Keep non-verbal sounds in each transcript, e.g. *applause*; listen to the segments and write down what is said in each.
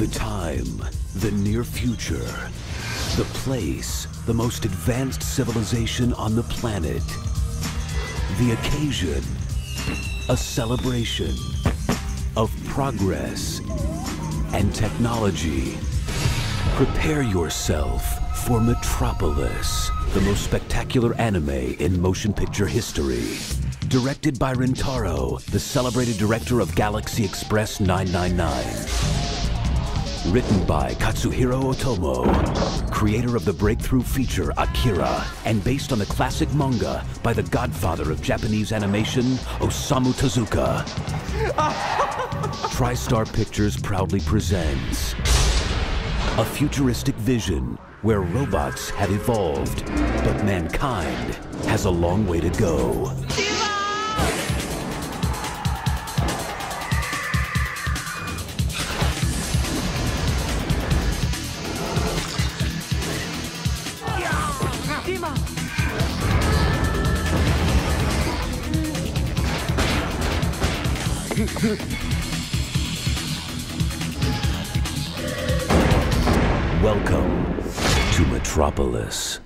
The time, the near future. The place, the most advanced civilization on the planet. The occasion, a celebration of progress and technology. Prepare yourself for Metropolis, the most spectacular anime in motion picture history. Directed by Rintaro, the celebrated director of Galaxy Express 999. Written by Katsuhiro Otomo, creator of the breakthrough feature Akira, and based on the classic manga by the godfather of Japanese animation, Osamu Tezuka. *laughs* TriStar Pictures proudly presents a futuristic vision where robots have evolved, but mankind has a long way to go. Welcome to Metropolis.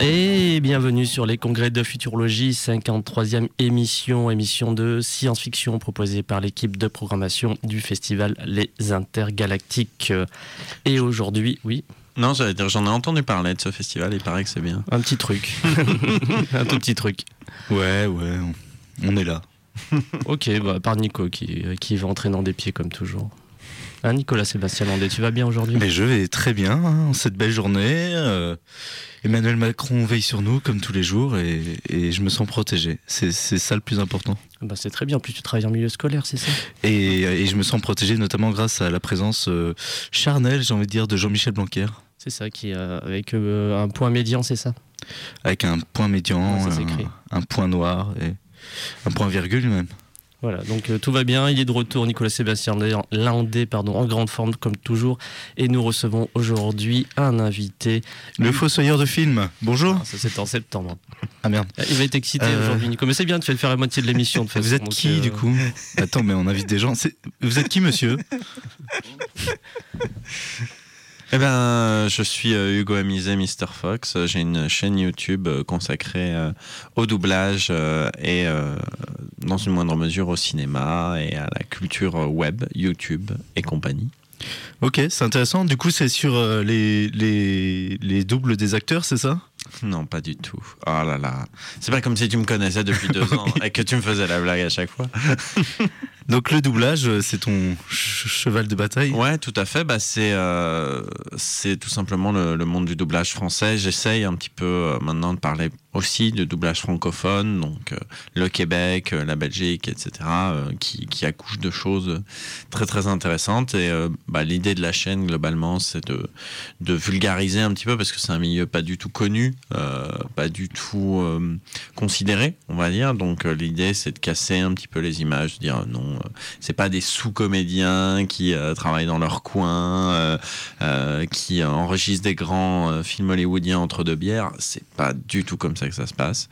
Et bienvenue sur les congrès de futurologie, 53e émission, émission de science-fiction proposée par l'équipe de programmation du festival Les Intergalactiques. Et aujourd'hui, oui, Non, j'allais dire, j'en ai entendu parler de ce festival, il paraît que c'est bien. un petit truc. *laughs* un tout petit truc. Ouais, ouais, on- est là. *laughs* Ok, bah, par Nico qui, qui va entraînant des pieds comme toujours. Hein, Nicolas Sébastien Landé, tu vas bien aujourd'hui Mais je vais très bien hein, cette belle journée. euh, Emmanuel Macron veille sur nous comme tous les jours et, et je me sens protégé. C'est ça le plus important. Bah, C'est très bien, en plus tu travailles en milieu scolaire, c'est ça Et, et je me sens protégé notamment grâce à la présence euh, charnelle, j'ai envie de dire, de Jean-Michel Blanquer. C'est ça, qui euh, avec un point médian, c'est ça Avec un point médian, Ouais, un, un point noir et un point virgule même. Voilà, donc euh, tout va bien, il est de retour, Nicolas Sébastien Landé, pardon, en grande forme comme toujours, et nous recevons aujourd'hui un invité. Le fossoyeur de film, bonjour. Ah, ça c'était en septembre. Ah merde. Il va être excité Euh. aujourd'hui, Nico, mais c'est bien, tu vas le faire la moitié de l'émission. de *laughs* toute Vous façon, êtes donc, qui euh, du coup? Attends, mais on invite des gens. C'est- Vous êtes qui, monsieur? *laughs* Eh ben, je suis euh, Hugo Amizé, Mr. Fox. J'ai une chaîne YouTube euh, consacrée euh, au doublage euh, et, euh, dans une moindre mesure, au cinéma et à la culture euh, web, YouTube et compagnie. Ok, c'est intéressant. Du coup, c'est sur euh, les, les, les doubles des acteurs, c'est ça? Non, pas du tout. Oh là là. C'est pas comme si tu me connaissais depuis deux *laughs* ans et que tu me faisais la blague à chaque fois. *laughs* Donc le doublage, euh, c'est ton ch- cheval de bataille? Ouais, tout à fait. Bah, c'est euh, tout simplement le, monde du doublage français. J'essaye un petit peu euh, maintenant de parler aussi de doublage francophone, donc le Québec, la Belgique, etc., qui, qui accouchent de choses très très intéressantes. Et bah, l'idée de la chaîne globalement, c'est de, vulgariser un petit peu parce que c'est un milieu pas du tout connu, pas du tout considéré, on va dire. Donc l'idée, c'est de casser un petit peu les images, de dire non, c'est pas des sous-comédiens qui euh, travaillent dans leur coin, euh, euh, qui euh, enregistrent des grands euh, films hollywoodiens entre deux bières. C'est pas du tout comme ça que ça se passe.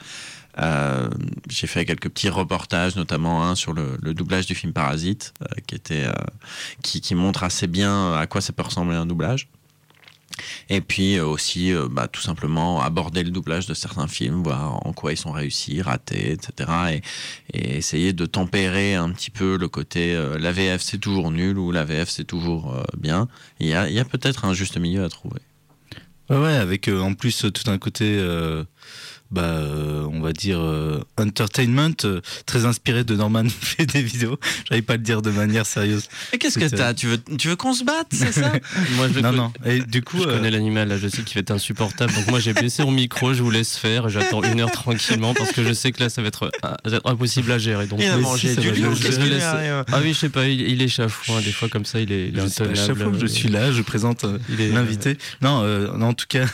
Euh, j'ai fait quelques petits reportages, notamment un sur le, doublage du film Parasite, euh, qui était euh, qui montre assez bien à quoi ça peut ressembler un doublage. Et puis euh, aussi, euh, bah, tout simplement aborder le doublage de certains films, voir en quoi ils sont réussis, ratés, etc. Et, essayer de tempérer un petit peu le côté euh, la VF c'est toujours nul ou la VF c'est toujours euh, bien. Il y a, peut-être un juste milieu à trouver. Ouais, avec en plus tout un côté bah, euh, on va dire, euh, entertainment, euh, très inspiré de Norman *laughs* fait des vidéos. J'arrive pas à le dire de manière sérieuse. Et qu'est-ce que t'as? Tu veux, tu veux qu'on se batte, c'est ça? *laughs* Moi, je, Non, non. Et du coup, je euh, connais l'animal, là, je sais qu'il va être insupportable. Donc moi, j'ai baissé mon micro, je vous laisse faire, et j'attends une heure tranquillement parce que je sais que là, ça va être, ah, ça va être impossible à gérer. Donc Il a mangé du lion, je- je laisse- Ah oui, je sais pas, il, il est chafouin, des fois comme ça, il est, il est je sais pas, je suis là, je présente euh, Il est- l'invité. Non, euh, non, en tout cas,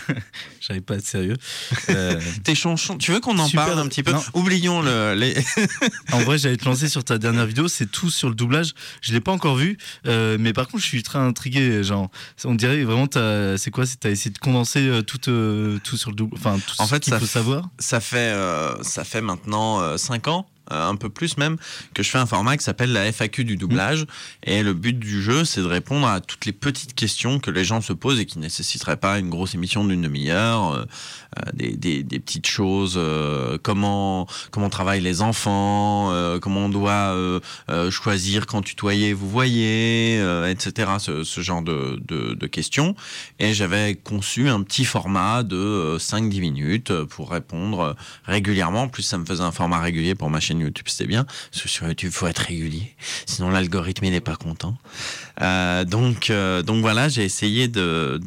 j'arrive pas à être sérieux. *laughs* Euh, T'es chonchon. Tu veux qu'on en Super. parle un petit peu Non. Oublions le, les. *laughs* En vrai, j'allais te lancer sur ta dernière vidéo, c'est tout sur le doublage. Je l'ai pas encore vu, euh, mais par contre, je suis très intrigué. Genre, on dirait vraiment, c'est quoi C'est t'as essayé de condenser euh, tout, euh, tout sur le enfin tout En ce fait, ça faut savoir. Ça fait, ça fait maintenant 5 ans. Euh, un peu plus même, que je fais un format qui s'appelle la FAQ du doublage. Et le but du jeu, c'est de répondre à toutes les petites questions que les gens se posent et qui nécessiteraient pas une grosse émission d'une demi-heure. euh, euh, des, des- des petites choses, euh, comment, comment travaillent les enfants, euh, comment on doit choisir quand tutoyer, vous voyez, etc. Ce, ce genre de, de- de questions. Et j'avais conçu un petit format de euh, 5-10 minutes pour répondre régulièrement. En plus, ça me faisait un format régulier pour ma chaîne YouTube, c'était bien. Parce que sur YouTube, faut être régulier. Sinon, l'algorithme, il n'est pas content. Euh, donc, euh, donc voilà, j'ai essayé de,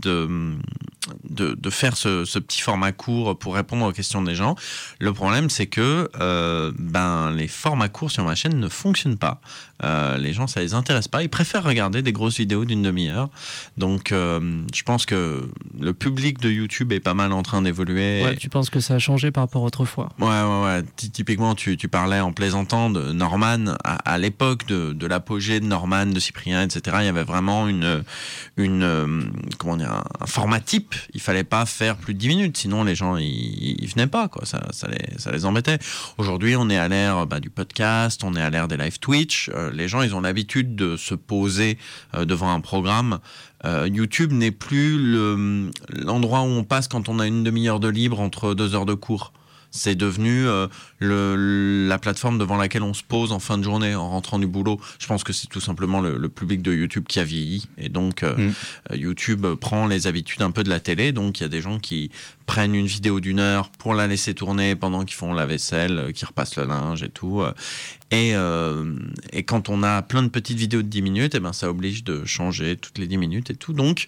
de, de faire ce, ce petit format court pour répondre aux questions des gens. Le problème, c'est que euh, ben, les formats courts sur ma chaîne ne fonctionnent pas. Euh, les gens, ça les intéresse pas. Ils préfèrent regarder des grosses vidéos d'une demi-heure. Donc, euh, je pense que le public de YouTube est pas mal en train d'évoluer. Ouais, tu penses que ça a changé par rapport à autrefois? Ouais, ouais, ouais. Ty- Typiquement, tu, tu parlais en plaisantant de Norman. À, à l'époque de, de l'apogée de Norman, de Cyprien, etc., il y avait vraiment une, une comment dire, un format type. Il fallait pas faire plus de 10 minutes, sinon les gens, ils, venaient pas, quoi. Ça, les, embêtait. Aujourd'hui, on est à l'ère bah, du podcast, on est à l'ère des live Twitch. Euh, les gens, ils ont l'habitude de se poser euh, devant un programme. Euh, YouTube n'est plus le- l'endroit où on passe quand on a une demi-heure de libre entre deux heures de cours. C'est devenu euh, le, la plateforme devant laquelle on se pose en fin de journée, en rentrant du boulot. Je pense que c'est tout simplement le, le public de YouTube qui a vieilli. Et donc, euh, Mm. euh, YouTube prend les habitudes un peu de la télé. Donc, il y a des gens qui prennent une vidéo d'une heure pour la laisser tourner pendant qu'ils font la vaisselle, qui repassent le linge et tout. Et, euh, et quand on a plein de petites vidéos de 10 minutes, eh ben, ça oblige de changer toutes les 10 minutes et tout. Donc,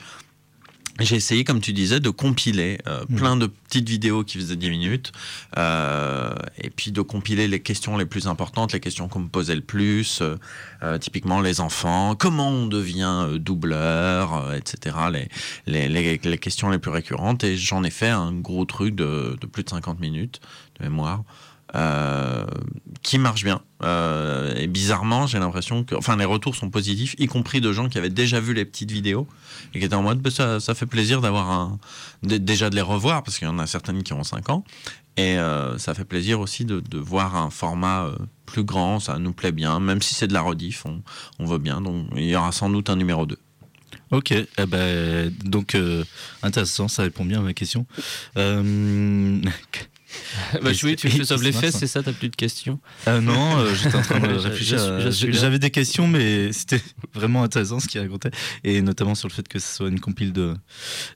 j'ai essayé, comme tu disais, de compiler euh, Mhm. plein de petites vidéos qui faisaient 10 minutes, euh, et puis de compiler les questions les plus importantes, les questions qu'on me posait le plus, euh, typiquement les enfants, comment on devient doubleur, etc., les, les, les, les questions les plus récurrentes, et j'en ai fait un gros truc de, de plus de 50 minutes de mémoire. qui marche bien. Euh, et bizarrement, j'ai l'impression que, enfin, les retours sont positifs, y compris de gens qui avaient déjà vu les petites vidéos et qui étaient en mode, bah, ça, ça fait plaisir d'avoir un, déjà de les revoir parce qu'il y en a certaines qui ont 5 ans. Et euh, ça fait plaisir aussi de, voir un format euh, plus grand, ça nous plaît bien, même si c'est de la rediff, on, on veut bien. Donc il y aura sans doute un numéro 2. Ok, eh ben, donc intéressant, ça répond bien à ma question. Euh, *laughs* Bah, oui, tu fais sauve les fesses, c'est ça, t'as plus de questions euh, non, euh, j'étais en train de *laughs* réfléchir. là. J'avais des questions, mais c'était *laughs* vraiment intéressant ce qu'il racontait, et notamment sur le fait que ce soit une compile de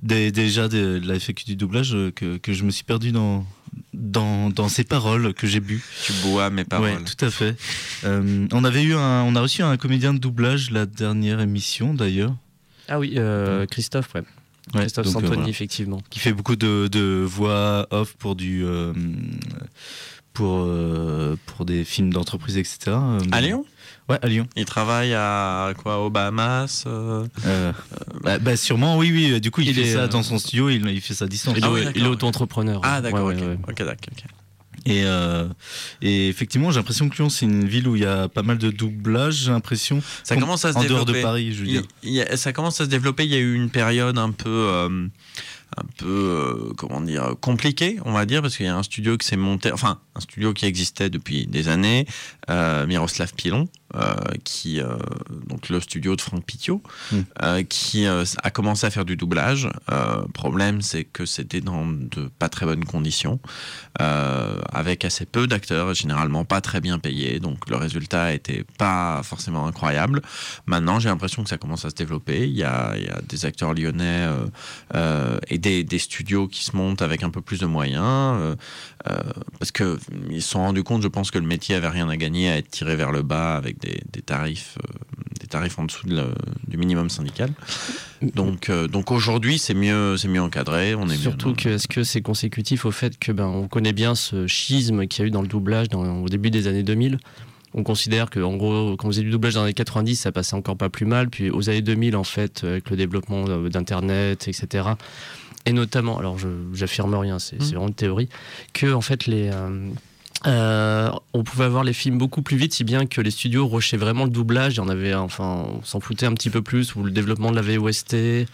des- déjà de, de la FAQ du doublage euh, que, que je me suis perdu dans dans, dans ces paroles que j'ai bu. Tu bois mes paroles. Ouais, tout à fait. Euh, on avait eu un, on a reçu un comédien de doublage la dernière émission d'ailleurs. Ah oui, euh, Christophe, ouais. Ouais, Christophe donc, euh, Santoni, voilà. effectivement. qui fait beaucoup de, de voix off pour du euh, pour euh, pour des films d'entreprise etc. À Lyon? Ouais, à Lyon. Il travaille à quoi Aux Bahamas euh, Euh, bah, bah, sûrement, oui, oui. Du coup, il, Il fait est, ça dans son studio, il, il fait ça à distance. Il, Ah est, oui, il est d'accord. auto-entrepreneur. Ah d'accord, Ouais, ok. ouais, ouais. ok, d'accord, ok. Et, euh, et effectivement, j'ai l'impression que Lyon, c'est une ville où il y a pas mal de doublage. J'ai l'impression. Ça Com- commence à se en dehors de Paris, je veux dire. il y a- ça commence à se développer. Il y a eu une période un peu, euh, un peu, euh, comment dire, compliquée, on va dire, parce qu'il y a un studio qui s'est monté, enfin, un studio qui existait depuis des années, Miroslav Pilon, euh, qui, euh, donc le studio de Franck Pitio, Mm. euh, qui euh, a commencé à faire du doublage. Problème, c'est que c'était dans de pas très bonnes conditions, avec assez peu d'acteurs, généralement pas très bien payés. Donc le résultat était pas forcément incroyable. Maintenant, j'ai l'impression que ça commence à se développer. Il y a, il y a des acteurs lyonnais et des, des studios qui se montent avec un peu plus de moyens. Euh, parce que ils se sont rendus compte, je pense que le métier avait rien à gagner à être tiré vers le bas avec des, des tarifs, euh, des tarifs en dessous de le- du minimum syndical. Donc, euh, donc aujourd'hui, c'est mieux, c'est mieux encadré. On est Surtout que est-ce que c'est consécutif au fait que ben on connaît bien ce schisme qu'il y a eu dans le doublage dans- au début des années 2000. On considère que en gros quand vous faisiez du doublage dans les années 90 ça passait encore pas plus mal puis aux années 2000 en fait avec le développement d'internet etc et notamment alors j'affirme rien c'est c'est Mm. vraiment une théorie que en fait les euh, euh, on pouvait avoir les films beaucoup plus vite, si bien que les studios rushaient vraiment le doublage. Et on avait, enfin, on s'en foutait un petit peu plus ou le développement de la VOST.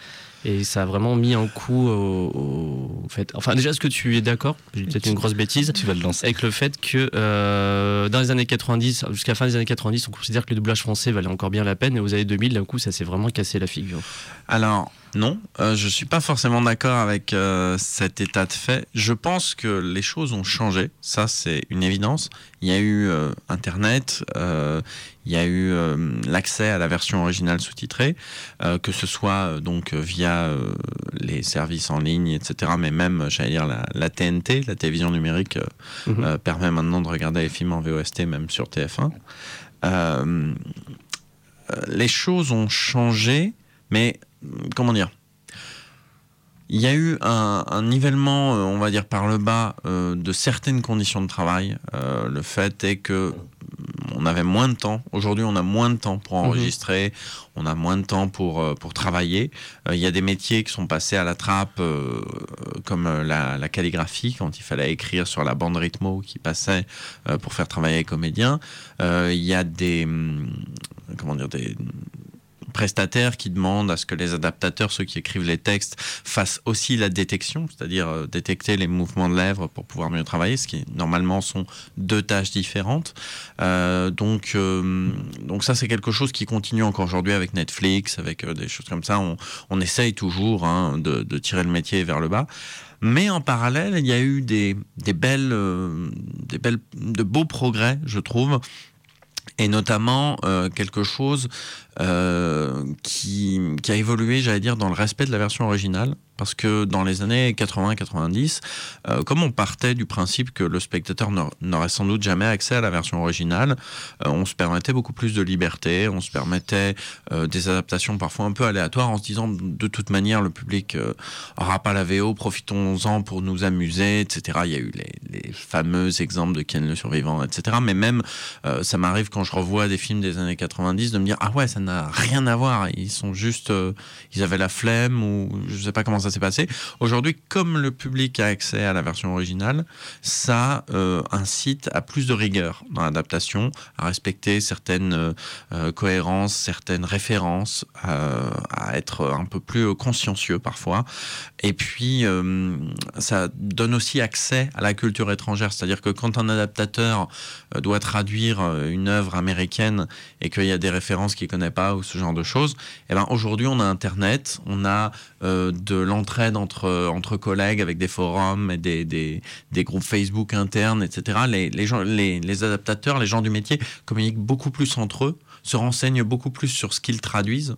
Et ça a vraiment mis un coup au, fait. Enfin, déjà, est-ce que tu es d'accord? J'ai peut-être une grosse bêtise. Tu vas le lancer. Avec le fait que euh, dans les années 90, jusqu'à la fin des années 90, on considère que le doublage français valait encore bien la peine. Et aux années 2000, d'un coup, ça s'est vraiment cassé la figure. Alors, non, euh, je suis pas forcément d'accord avec euh, cet état de fait. Je pense que les choses ont changé, ça c'est une évidence. Il y a eu euh, Internet, il y a eu l'accès à la version originale sous-titrée, que ce soit donc via les services en ligne, etc. Mais même, j'allais dire, la, la TNT, la télévision numérique, Mhm. permet maintenant de regarder les films en VOST, même sur TF1. Euh, euh, les choses ont changé, mais comment dire il y a eu un, un nivellement, euh, on va dire par le bas, euh, de certaines conditions de travail. Euh, le fait est que on avait moins de temps. Aujourd'hui, on a moins de temps pour enregistrer, on a moins de temps pour, pour travailler. Euh, Il y a des métiers qui sont passés à la trappe, comme la, la calligraphie, quand il fallait écrire sur la bande rythmo qui passait pour faire travailler les comédiens. Il y a des, hum, comment dire, des prestataires qui demandent à ce que les adaptateurs, ceux qui écrivent les textes, fassent aussi la détection, c'est-à-dire euh, détecter les mouvements de lèvres pour pouvoir mieux travailler, ce qui normalement sont deux tâches différentes. Euh, donc, euh, donc ça c'est quelque chose qui continue encore aujourd'hui avec Netflix, avec euh, des choses comme ça. On, on essaye toujours hein, de, de tirer le métier vers le bas. Mais en parallèle, il y a eu des, des belles, euh, des belles, de beaux progrès, je trouve, et notamment euh, quelque chose euh, qui, qui a évolué, j'allais dire, dans le respect de la version originale. Parce que dans les années 80-90, euh, comme on partait du principe que le spectateur n'aur- n'aurait sans doute jamais accès à la version originale, euh, on se permettait beaucoup plus de liberté, on se permettait euh, des adaptations parfois un peu aléatoires en se disant de toute manière le public euh, aura pas la VO, profitons-en pour nous amuser, etc. Il y a eu les, fameux exemples de Ken le survivant, etc. Mais même, ça m'arrive quand je revois des films des années 90 de me dire ah ouais, ça n'a rien à voir. Ils sont juste, ils avaient la flemme ou je sais pas comment ça s'est passé. Aujourd'hui, comme le public a accès à la version originale, ça euh, incite à plus de rigueur dans l'adaptation, à respecter certaines euh, euh, cohérences, certaines références, à être un peu plus consciencieux parfois. Et puis, ça donne aussi accès à la culture étrangère. C'est-à-dire que quand un adaptateur doit traduire une œuvre américaine et qu'il y a des références qu'il connaît pas ou ce genre de choses, eh ben aujourd'hui on a Internet, on a de l'entraide entre entre collègues avec des forums et des, des, groupes Facebook internes, etc. Les, les, les adaptateurs, les gens du métier communiquent beaucoup plus entre eux, se renseignent beaucoup plus sur ce qu'ils traduisent.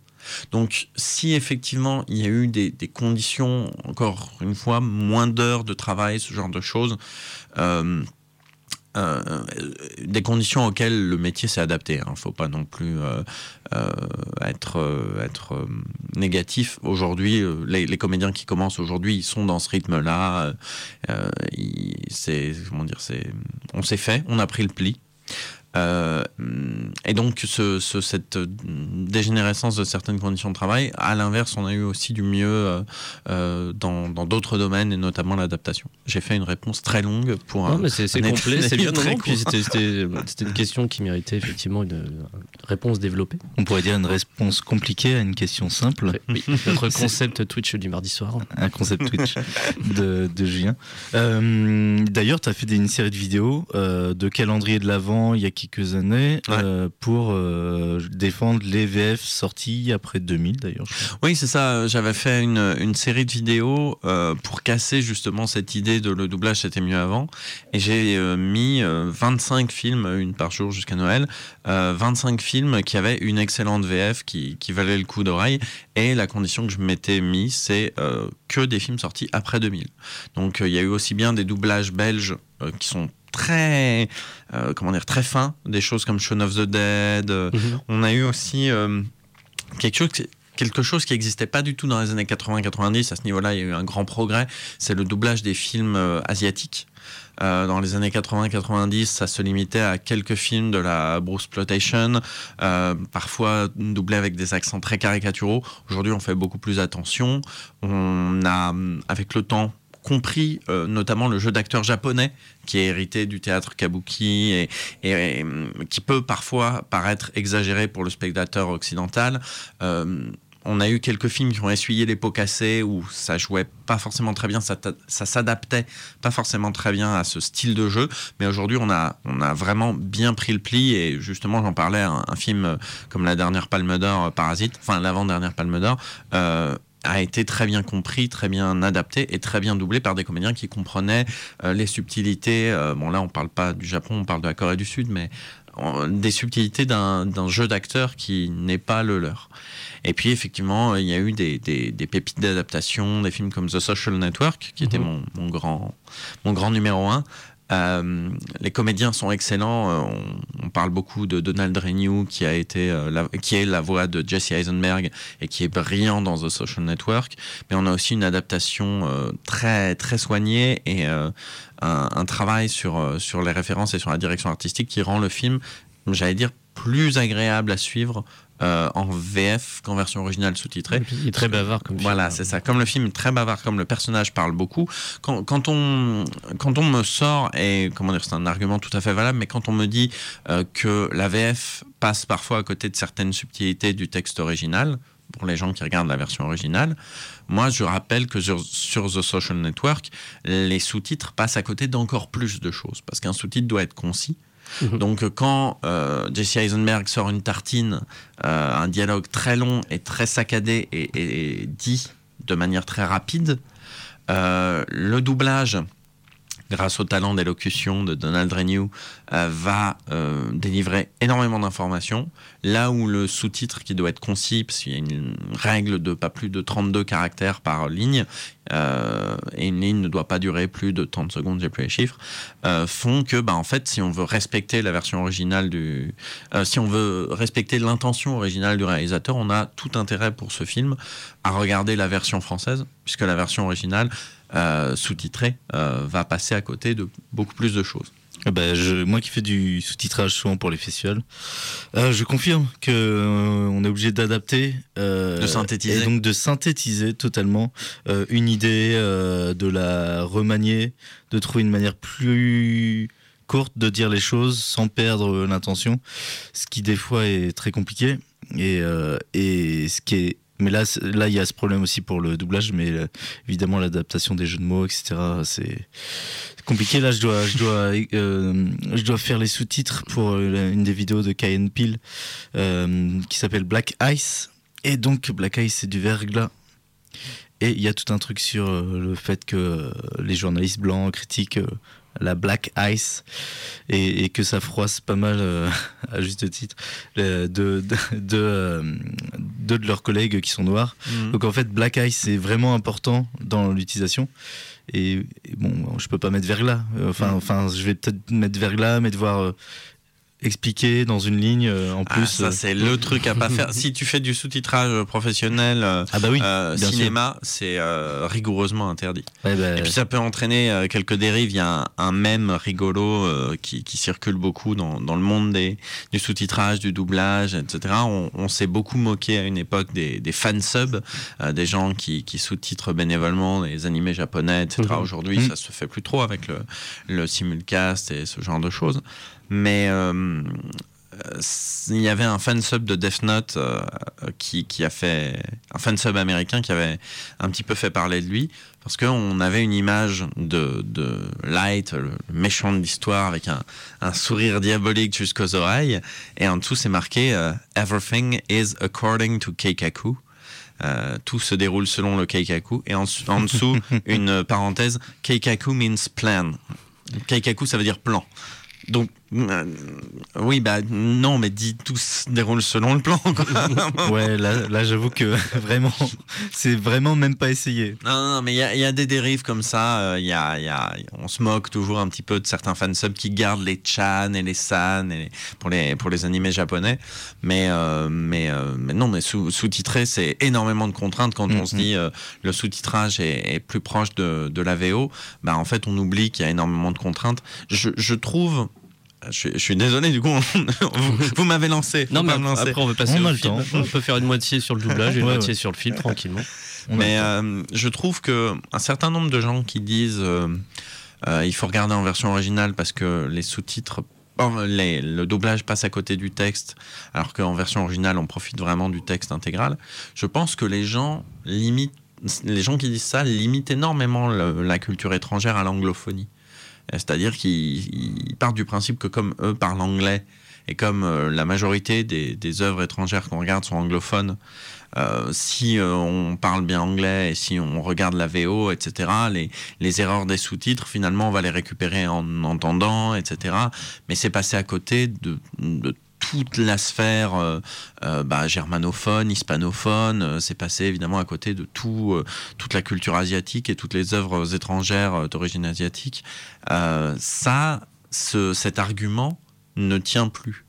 Donc, si effectivement il y a eu des, des conditions, encore une fois, moins d'heures de travail, ce genre de choses, euh, euh, des conditions auxquelles le métier s'est adapté. Il ne faut pas non plus euh, euh, être, être négatif. Aujourd'hui, les, les comédiens qui commencent aujourd'hui, ils sont dans ce rythme-là. C'est comment dire, c'est, on s'est fait, on a pris le pli. Euh, et donc, ce, ce- cette dégénérescence de certaines conditions de travail, à l'inverse, on a eu aussi du mieux euh, euh, dans d'autres domaines, et notamment l'adaptation. J'ai fait une réponse très longue pour Non, un, mais c'est complet, c'est bien. Très c'était- une question qui méritait effectivement une- réponse développée. On pourrait dire une réponse compliquée à une question simple. Oui, *laughs* notre concept Twitch du mardi soir. Un concept Twitch de, de Julien. Euh, D'ailleurs, tu as fait des- une série de vidéos euh, de calendrier de l'Avent il y a quelques années euh, pour euh, défendre les VF sortis après 2000 d'ailleurs. Oui, c'est ça. J'avais fait une, une série de vidéos euh, pour casser justement cette idée de le doublage c'était mieux avant. Et j'ai mis euh, 25 films, une par jour jusqu'à Noël, euh, 25 films qui avaient une excellente VF qui, qui valait le coup d'oreille. Et la condition que je m'étais mis, c'est que des films sortis après 2000. Donc il y a eu aussi bien des doublages belges qui sont très, euh, comment dire, très fins, des choses comme Shaun of the Dead. euh, Mhm. on a eu aussi euh, quelque chose qui- quelque chose qui n'existait pas du tout dans les années 80-90. À ce niveau-là, il y a eu un grand progrès. C'est le doublage des films euh, asiatiques. Euh, dans les années 80-90, ça se limitait à quelques films de la Bruce Plotation, euh, parfois doublés avec des accents très caricaturaux. Aujourd'hui, on fait beaucoup plus attention. On a, avec le temps, compris euh, notamment le jeu d'acteur japonais qui est hérité du théâtre kabuki et, qui peut parfois paraître exagéré pour le spectateur occidental. Euh, on a eu quelques films qui ont essuyé les pots cassés où ça jouait pas forcément très bien, ça, ça s'adaptait pas forcément très bien à ce style de jeu. Mais aujourd'hui, on a, on a vraiment bien pris le pli et justement, j'en parlais, un, un film comme la dernière Palme d'Or, Parasite, enfin l'avant-dernière Palme d'Or, euh, a été très bien compris, très bien adapté et très bien doublé par des comédiens qui comprenaient euh, les subtilités. euh, bon, là, on parle pas du Japon, on parle de la Corée du Sud, mais euh, des subtilités d'un jeu d'acteur qui n'est pas le leur. Et puis, effectivement, il y a eu des, des- des pépites d'adaptation, des films comme The Social Network, qui était Mhm. mon, mon grand, mon grand numéro un. Euh, les comédiens sont excellents. Euh, on, parle beaucoup de Donald Renew, euh, qui est la voix de Jesse Eisenberg et qui est brillant dans The Social Network. Mais on a aussi une adaptation très très soignée et un, un travail sur sur les références et sur la direction artistique qui rend le film, j'allais dire, plus agréable à suivre euh, en VF qu'en version originale sous-titrée. Il est très bavard comme film. Voilà, c'est ça. Comme le film est très bavard, comme le personnage parle beaucoup, quand, quand on, quand on me sort, et comment dire, c'est un argument tout à fait valable, mais quand on me dit euh, que la VF passe parfois à côté de certaines subtilités du texte original, pour les gens qui regardent la version originale, moi je rappelle que sur, sur The Social Network, les sous-titres passent à côté d'encore plus de choses, parce qu'un sous-titre doit être concis. Mhm. Donc quand euh, Jesse Eisenberg sort une tartine, euh, un dialogue très long et très saccadé et dit de manière très rapide, euh, le doublage, grâce au talent d'élocution de Donald Renew, euh, va euh, délivrer énormément d'informations, là où le sous-titre qui doit être concis, parce qu'il y a une règle de pas plus de 32 caractères par ligne, euh, et une ligne ne doit pas durer plus de 30 secondes, j'ai plus les chiffres, font que, bah, en fait, si on veut respecter la version originale du, si on veut respecter l'intention originale du réalisateur, on a tout intérêt pour ce film à regarder la version française, puisque la version originale euh, sous-titrée euh, va passer à côté de beaucoup plus de choses. Ah bah, je- moi qui fais du sous-titrage souvent pour les festivals, euh, je confirme que euh, on est obligé d'adapter, euh, De synthétiser. et donc de synthétiser totalement une idée, de la remanier, de trouver une manière plus courte de dire les choses sans perdre l'intention, ce qui des fois est très compliqué et, et ce qui est mais là, là, il y a ce problème aussi pour le doublage, mais euh, évidemment l'adaptation des jeux de mots, etc. C'est compliqué. Là, je dois, je dois, euh, je dois faire les sous-titres pour euh, une des vidéos de Kyan Peel qui s'appelle Black Ice. Et donc, Black Ice, c'est du verglas. Et il y a tout un truc sur le fait que les journalistes blancs critiquent la Black Ice et, et que ça froisse pas mal, euh, *laughs* à juste titre, de, de, de, deux de leurs collègues qui sont noirs. Donc en fait, Black Ice c'est vraiment important dans l'utilisation. Et, et bon, je peux pas mettre verglas. Euh, Enfin, Mm. enfin, je vais peut-être mettre verglas, mais devoir euh, expliquer dans une ligne euh, en Ah, plus. ça, euh, c'est le truc à pas faire. Si tu fais du sous-titrage professionnel, euh, Ah bah oui. euh, cinéma, c'est euh, rigoureusement interdit. Ouais, bah, Et puis ça peut entraîner euh, quelques dérives. Il y a un, un mème rigolo euh, qui, qui circule beaucoup dans, dans le monde des, du sous-titrage, du doublage, etc. On, on s'est beaucoup moqué à une époque des, des fansubs, euh, des gens qui, qui sous-titrent bénévolement des animés japonais, etc. Mhm. Aujourd'hui, Mhm. ça se fait plus trop avec le, le simulcast et ce genre de choses. Mais euh, il y avait un fan sub de Death Note euh, qui, qui a fait un fan sub américain qui avait un petit peu fait parler de lui parce qu'on avait une image de, de Light, le méchant de l'histoire, avec un, un sourire diabolique jusqu'aux oreilles, et en dessous c'est marqué euh, Everything is according to Keikaku. Euh, tout se déroule selon le Keikaku, et en, en dessous *laughs* une parenthèse Keikaku means plan. Keikaku ça veut dire plan. Donc, euh, oui, bah non, mais dit tout se déroule selon le plan. Quoi. *laughs* Ouais, là, là j'avoue que *laughs* vraiment, c'est vraiment même pas essayé. Non, non, mais il y, a- il y a des dérives comme ça. euh, y a, il y a- on se moque toujours un petit peu de certains fansubs qui gardent les chan et les san et les- pour, les, pour les animés japonais. Mais, euh, mais, mais non, mais sous- sous-titré, c'est énormément de contraintes quand on Mhm. se dit euh, le sous-titrage est, est plus proche de, de la VO. Bah, en fait, on oublie qu'il y a énormément de contraintes. Je, je trouve. Je suis, je suis désolé, du coup, on- *laughs* vous, vous m'avez lancé. Non, mais après, on veut passer On a au le film. temps. On peut faire une moitié sur le doublage et une Ouais, moitié ouais. sur le film, tranquillement. On Mais euh, je trouve que un certain nombre de gens qui disent euh, euh, il faut regarder en version originale parce que les sous-titres, oh, les- le doublage passe à côté du texte, alors qu'en version originale on profite vraiment du texte intégral. Je pense que les gens limitent, les gens qui disent ça limitent énormément le- la culture étrangère à l'anglophonie. C'est-à-dire qu'ils ils partent du principe que comme eux parlent anglais et comme euh, la majorité des, œuvres étrangères qu'on regarde sont anglophones, euh, si euh, on parle bien anglais et si on regarde la VO, etc., les, les erreurs des sous-titres, finalement, on va les récupérer en entendant, etc. Mais c'est passé à côté de, de toute la sphère euh, euh, bah, germanophone, hispanophone. euh, c'est passé évidemment à côté de tout, toute la culture asiatique et toutes les œuvres étrangères d'origine asiatique. Ça, ce- cet argument ne tient plus.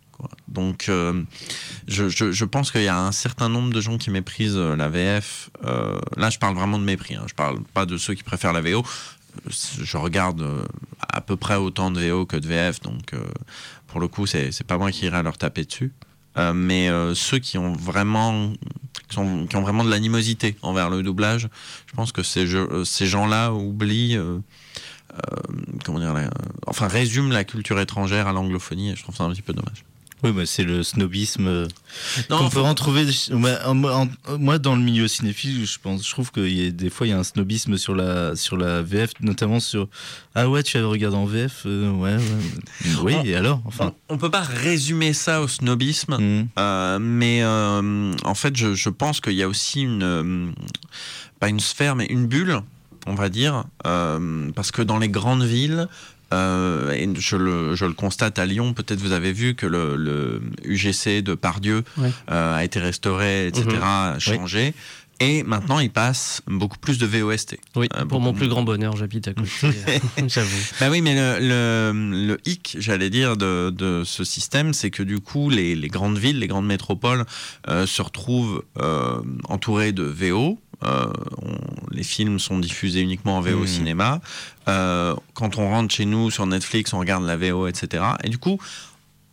Donc, je, pense qu'il y a un certain nombre de gens qui méprisent la VF. Là, je parle vraiment de mépris. Hein. Je parle pas de ceux qui préfèrent la VO. Je regarde à peu près autant de VO que de VF, donc euh, pour le coup, c'est pas moi qui irai leur taper dessus. Euh, mais euh, ceux qui ont vraiment qui, ont vraiment de l'animosité envers le doublage, je pense que ces, ces gens-là oublient, comment dire, enfin résument la culture étrangère à l'anglophonie, et je trouve ça un petit peu dommage. Oui, c'est le snobisme euh, qu'on faut- peut retrouver. Moi, dans le milieu cinéphile, je pense, je trouve y a des fois il y a un snobisme sur la sur la VF, notamment sur ah ouais, tu avais regardé en VF, euh, ouais, ouais. Oui, On- et alors, enfin. on, on peut pas résumer ça au snobisme. hmm. Euh, mais euh, en fait, je, je pense qu'il y a aussi une, pas une sphère, mais une bulle, on va dire, euh, parce que dans les grandes villes, euh, et je le, je le constate à Lyon, peut-être vous avez vu que le, le UGC de Pardieu euh, a été restauré, etc., a changé. Et maintenant, il passe beaucoup plus de VOST. Oui, Euh, pour mon plus grand bonheur, j'habite à côté. *laughs* J'avoue. Bah oui, mais le, le, le hic, j'allais dire, de, de ce système, c'est que du coup, les, les grandes villes, les grandes métropoles euh, se retrouvent euh, entourées de VO. Euh, on- les films sont diffusés uniquement en VO au Mhm. cinéma. Euh, quand on rentre chez nous sur Netflix, on regarde la VO, etc. Et du coup,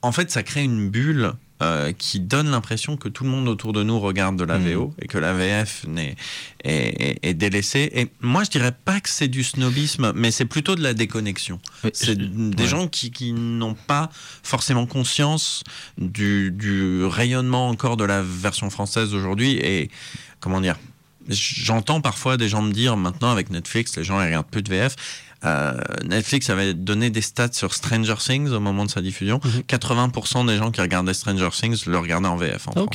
en fait, ça crée une bulle euh, qui donne l'impression que tout le monde autour de nous regarde de la Mhm. VO et que la VF est, est- est délaissée. Et moi, je dirais pas que c'est du snobisme, mais c'est plutôt de la déconnexion. Oui, C'est des ouais. gens qui, qui n'ont pas forcément conscience du, du rayonnement encore de la version française aujourd'hui. Et comment dire J'entends parfois des gens me dire maintenant avec Netflix, les gens ils regardent plus de VF. Euh, Netflix avait donné des stats sur Stranger Things au moment de sa diffusion. Mhm. 80% des gens qui regardaient Stranger Things le regardaient en VF en France.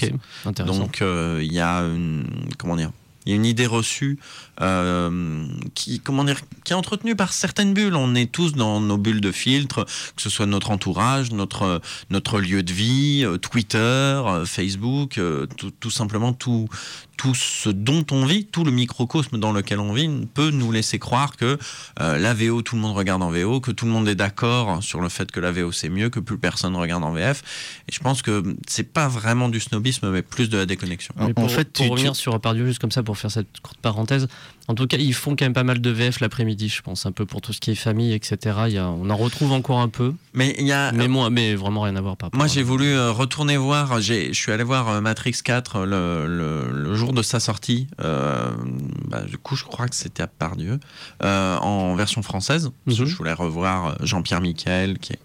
Donc euh, il y a une comment dire il y a une idée reçue euh, qui comment dire qui est entretenue par certaines bulles. On est tous dans nos bulles de filtre, que ce soit notre entourage, notre notre lieu de vie, Twitter, Facebook, tout, tout simplement tout tout ce dont on vit, tout le microcosme dans lequel on vit, peut nous laisser croire que euh, la VO, tout le monde regarde en VO, que tout le monde est d'accord sur le fait que la VO c'est mieux, que plus personne regarde en VF. Et je pense que c'est pas vraiment du snobisme, mais plus de la déconnexion. Mais pour, en fait, pour tu- revenir tu- sur Pardieu, juste comme ça, pour faire cette courte parenthèse, en tout cas, ils font quand même pas mal de VF l'après-midi, je pense, un peu pour tout ce qui est famille, etc. Il y a, on en retrouve encore un peu, Mais il y a. mais, moins, mais vraiment rien à voir par Moi, j'ai voulu euh, retourner voir. Je suis allé voir euh, Matrix 4 le, le- le jour de sa sortie. Euh, bah, du coup, je crois que c'était à Pardieu, euh, en version française. Mhm. Je voulais revoir euh, Jean-Pierre Miquel, qui est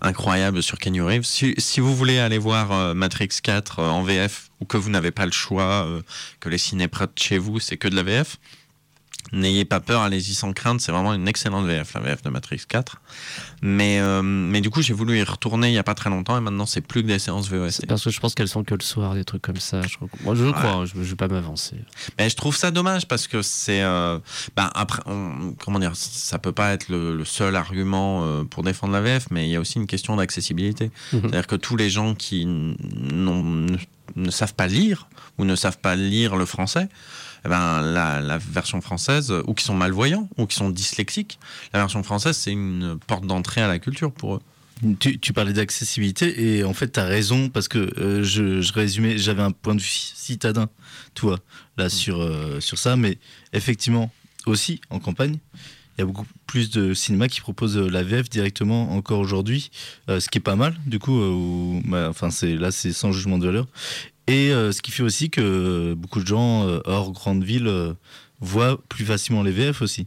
incroyable sur Reeves. Si, si vous voulez aller voir euh, Matrix 4 euh, en VF ou que vous n'avez pas le choix, euh, que les ciné de chez vous, c'est que de la VF, n'ayez pas peur, allez-y sans crainte. C'est vraiment une excellente VF, la VF de Matrix 4. Mais, euh, mais du coup, j'ai voulu y retourner il n'y a pas très longtemps et maintenant, c'est plus que des séances VOST. Parce que je pense qu'elles sont que le soir, des trucs comme ça. Je, crois. Moi, je crois, je ne vais pas m'avancer. Mais je trouve ça dommage parce que c'est. euh, ben, après, on- comment dire, ça peut pas être le, le seul argument euh, pour défendre la VF, mais il y a aussi une question d'accessibilité. Mhm. C'est-à-dire que tous les gens qui ne savent pas lire ou ne savent pas lire le français, eh ben, la, la version française, ou qui sont malvoyants, ou qui sont dyslexiques, la version française, c'est une porte d'entrée à la culture pour eux. Tu, tu parlais d'accessibilité et en fait, tu as raison parce que euh, je, je résumais, j'avais un point de vue citadin, toi, là, sur, euh, sur ça, mais effectivement, aussi en campagne, il y a beaucoup plus de cinéma qui propose euh, la VF directement encore aujourd'hui, euh, ce qui est pas mal, du coup, euh, bah, enfin, c'est, là, c'est sans jugement de valeur. Et euh, ce qui fait aussi que beaucoup de gens euh, hors grande ville euh, voient plus facilement les VF aussi.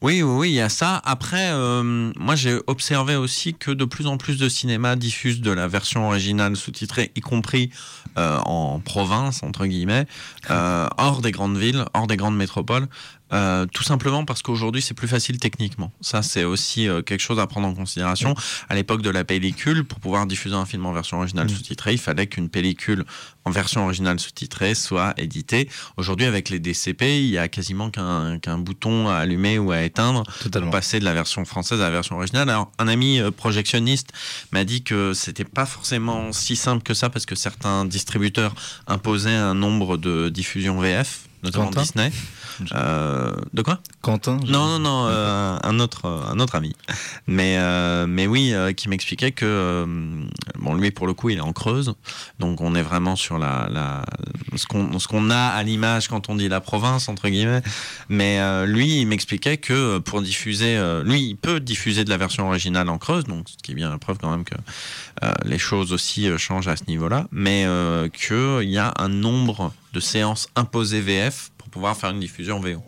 Oui, oui, oui, il y a ça. Après, euh, moi, j'ai observé aussi que de plus en plus de cinémas diffusent de la version originale sous-titrée, y compris euh, en province, entre guillemets, euh, hors des grandes villes, hors des grandes métropoles. euh, tout simplement parce qu'aujourd'hui c'est plus facile techniquement. Ça c'est aussi euh, quelque chose à prendre en considération. À l'époque de la pellicule, pour pouvoir diffuser un film en version originale sous-titrée, il fallait qu'une pellicule en version originale sous-titrée soit éditée. Aujourd'hui avec les DCP, il y a quasiment qu'un qu'un bouton à allumer ou à éteindre Totalement. passer de la version française à la version originale. Alors, un ami euh, projectionniste m'a dit que c'était pas forcément si simple que ça parce que certains distributeurs imposaient un nombre de diffusions VF, notamment Quentin Disney. Euh, de quoi? Quentin Non, non, non, euh, un autre, euh, un autre ami. Mais, euh, mais oui, qui m'expliquait que bon, lui pour le coup, il est en Creuse, donc on est vraiment sur la, la ce qu'on, a à l'image quand on dit la province entre guillemets. Mais lui, il m'expliquait que pour diffuser, lui, il peut diffuser de la version originale en Creuse, donc ce qui est bien la preuve quand même que les choses aussi changent à ce niveau-là, mais qu'il y a un nombre de séances imposées VF pouvoir faire une diffusion VO.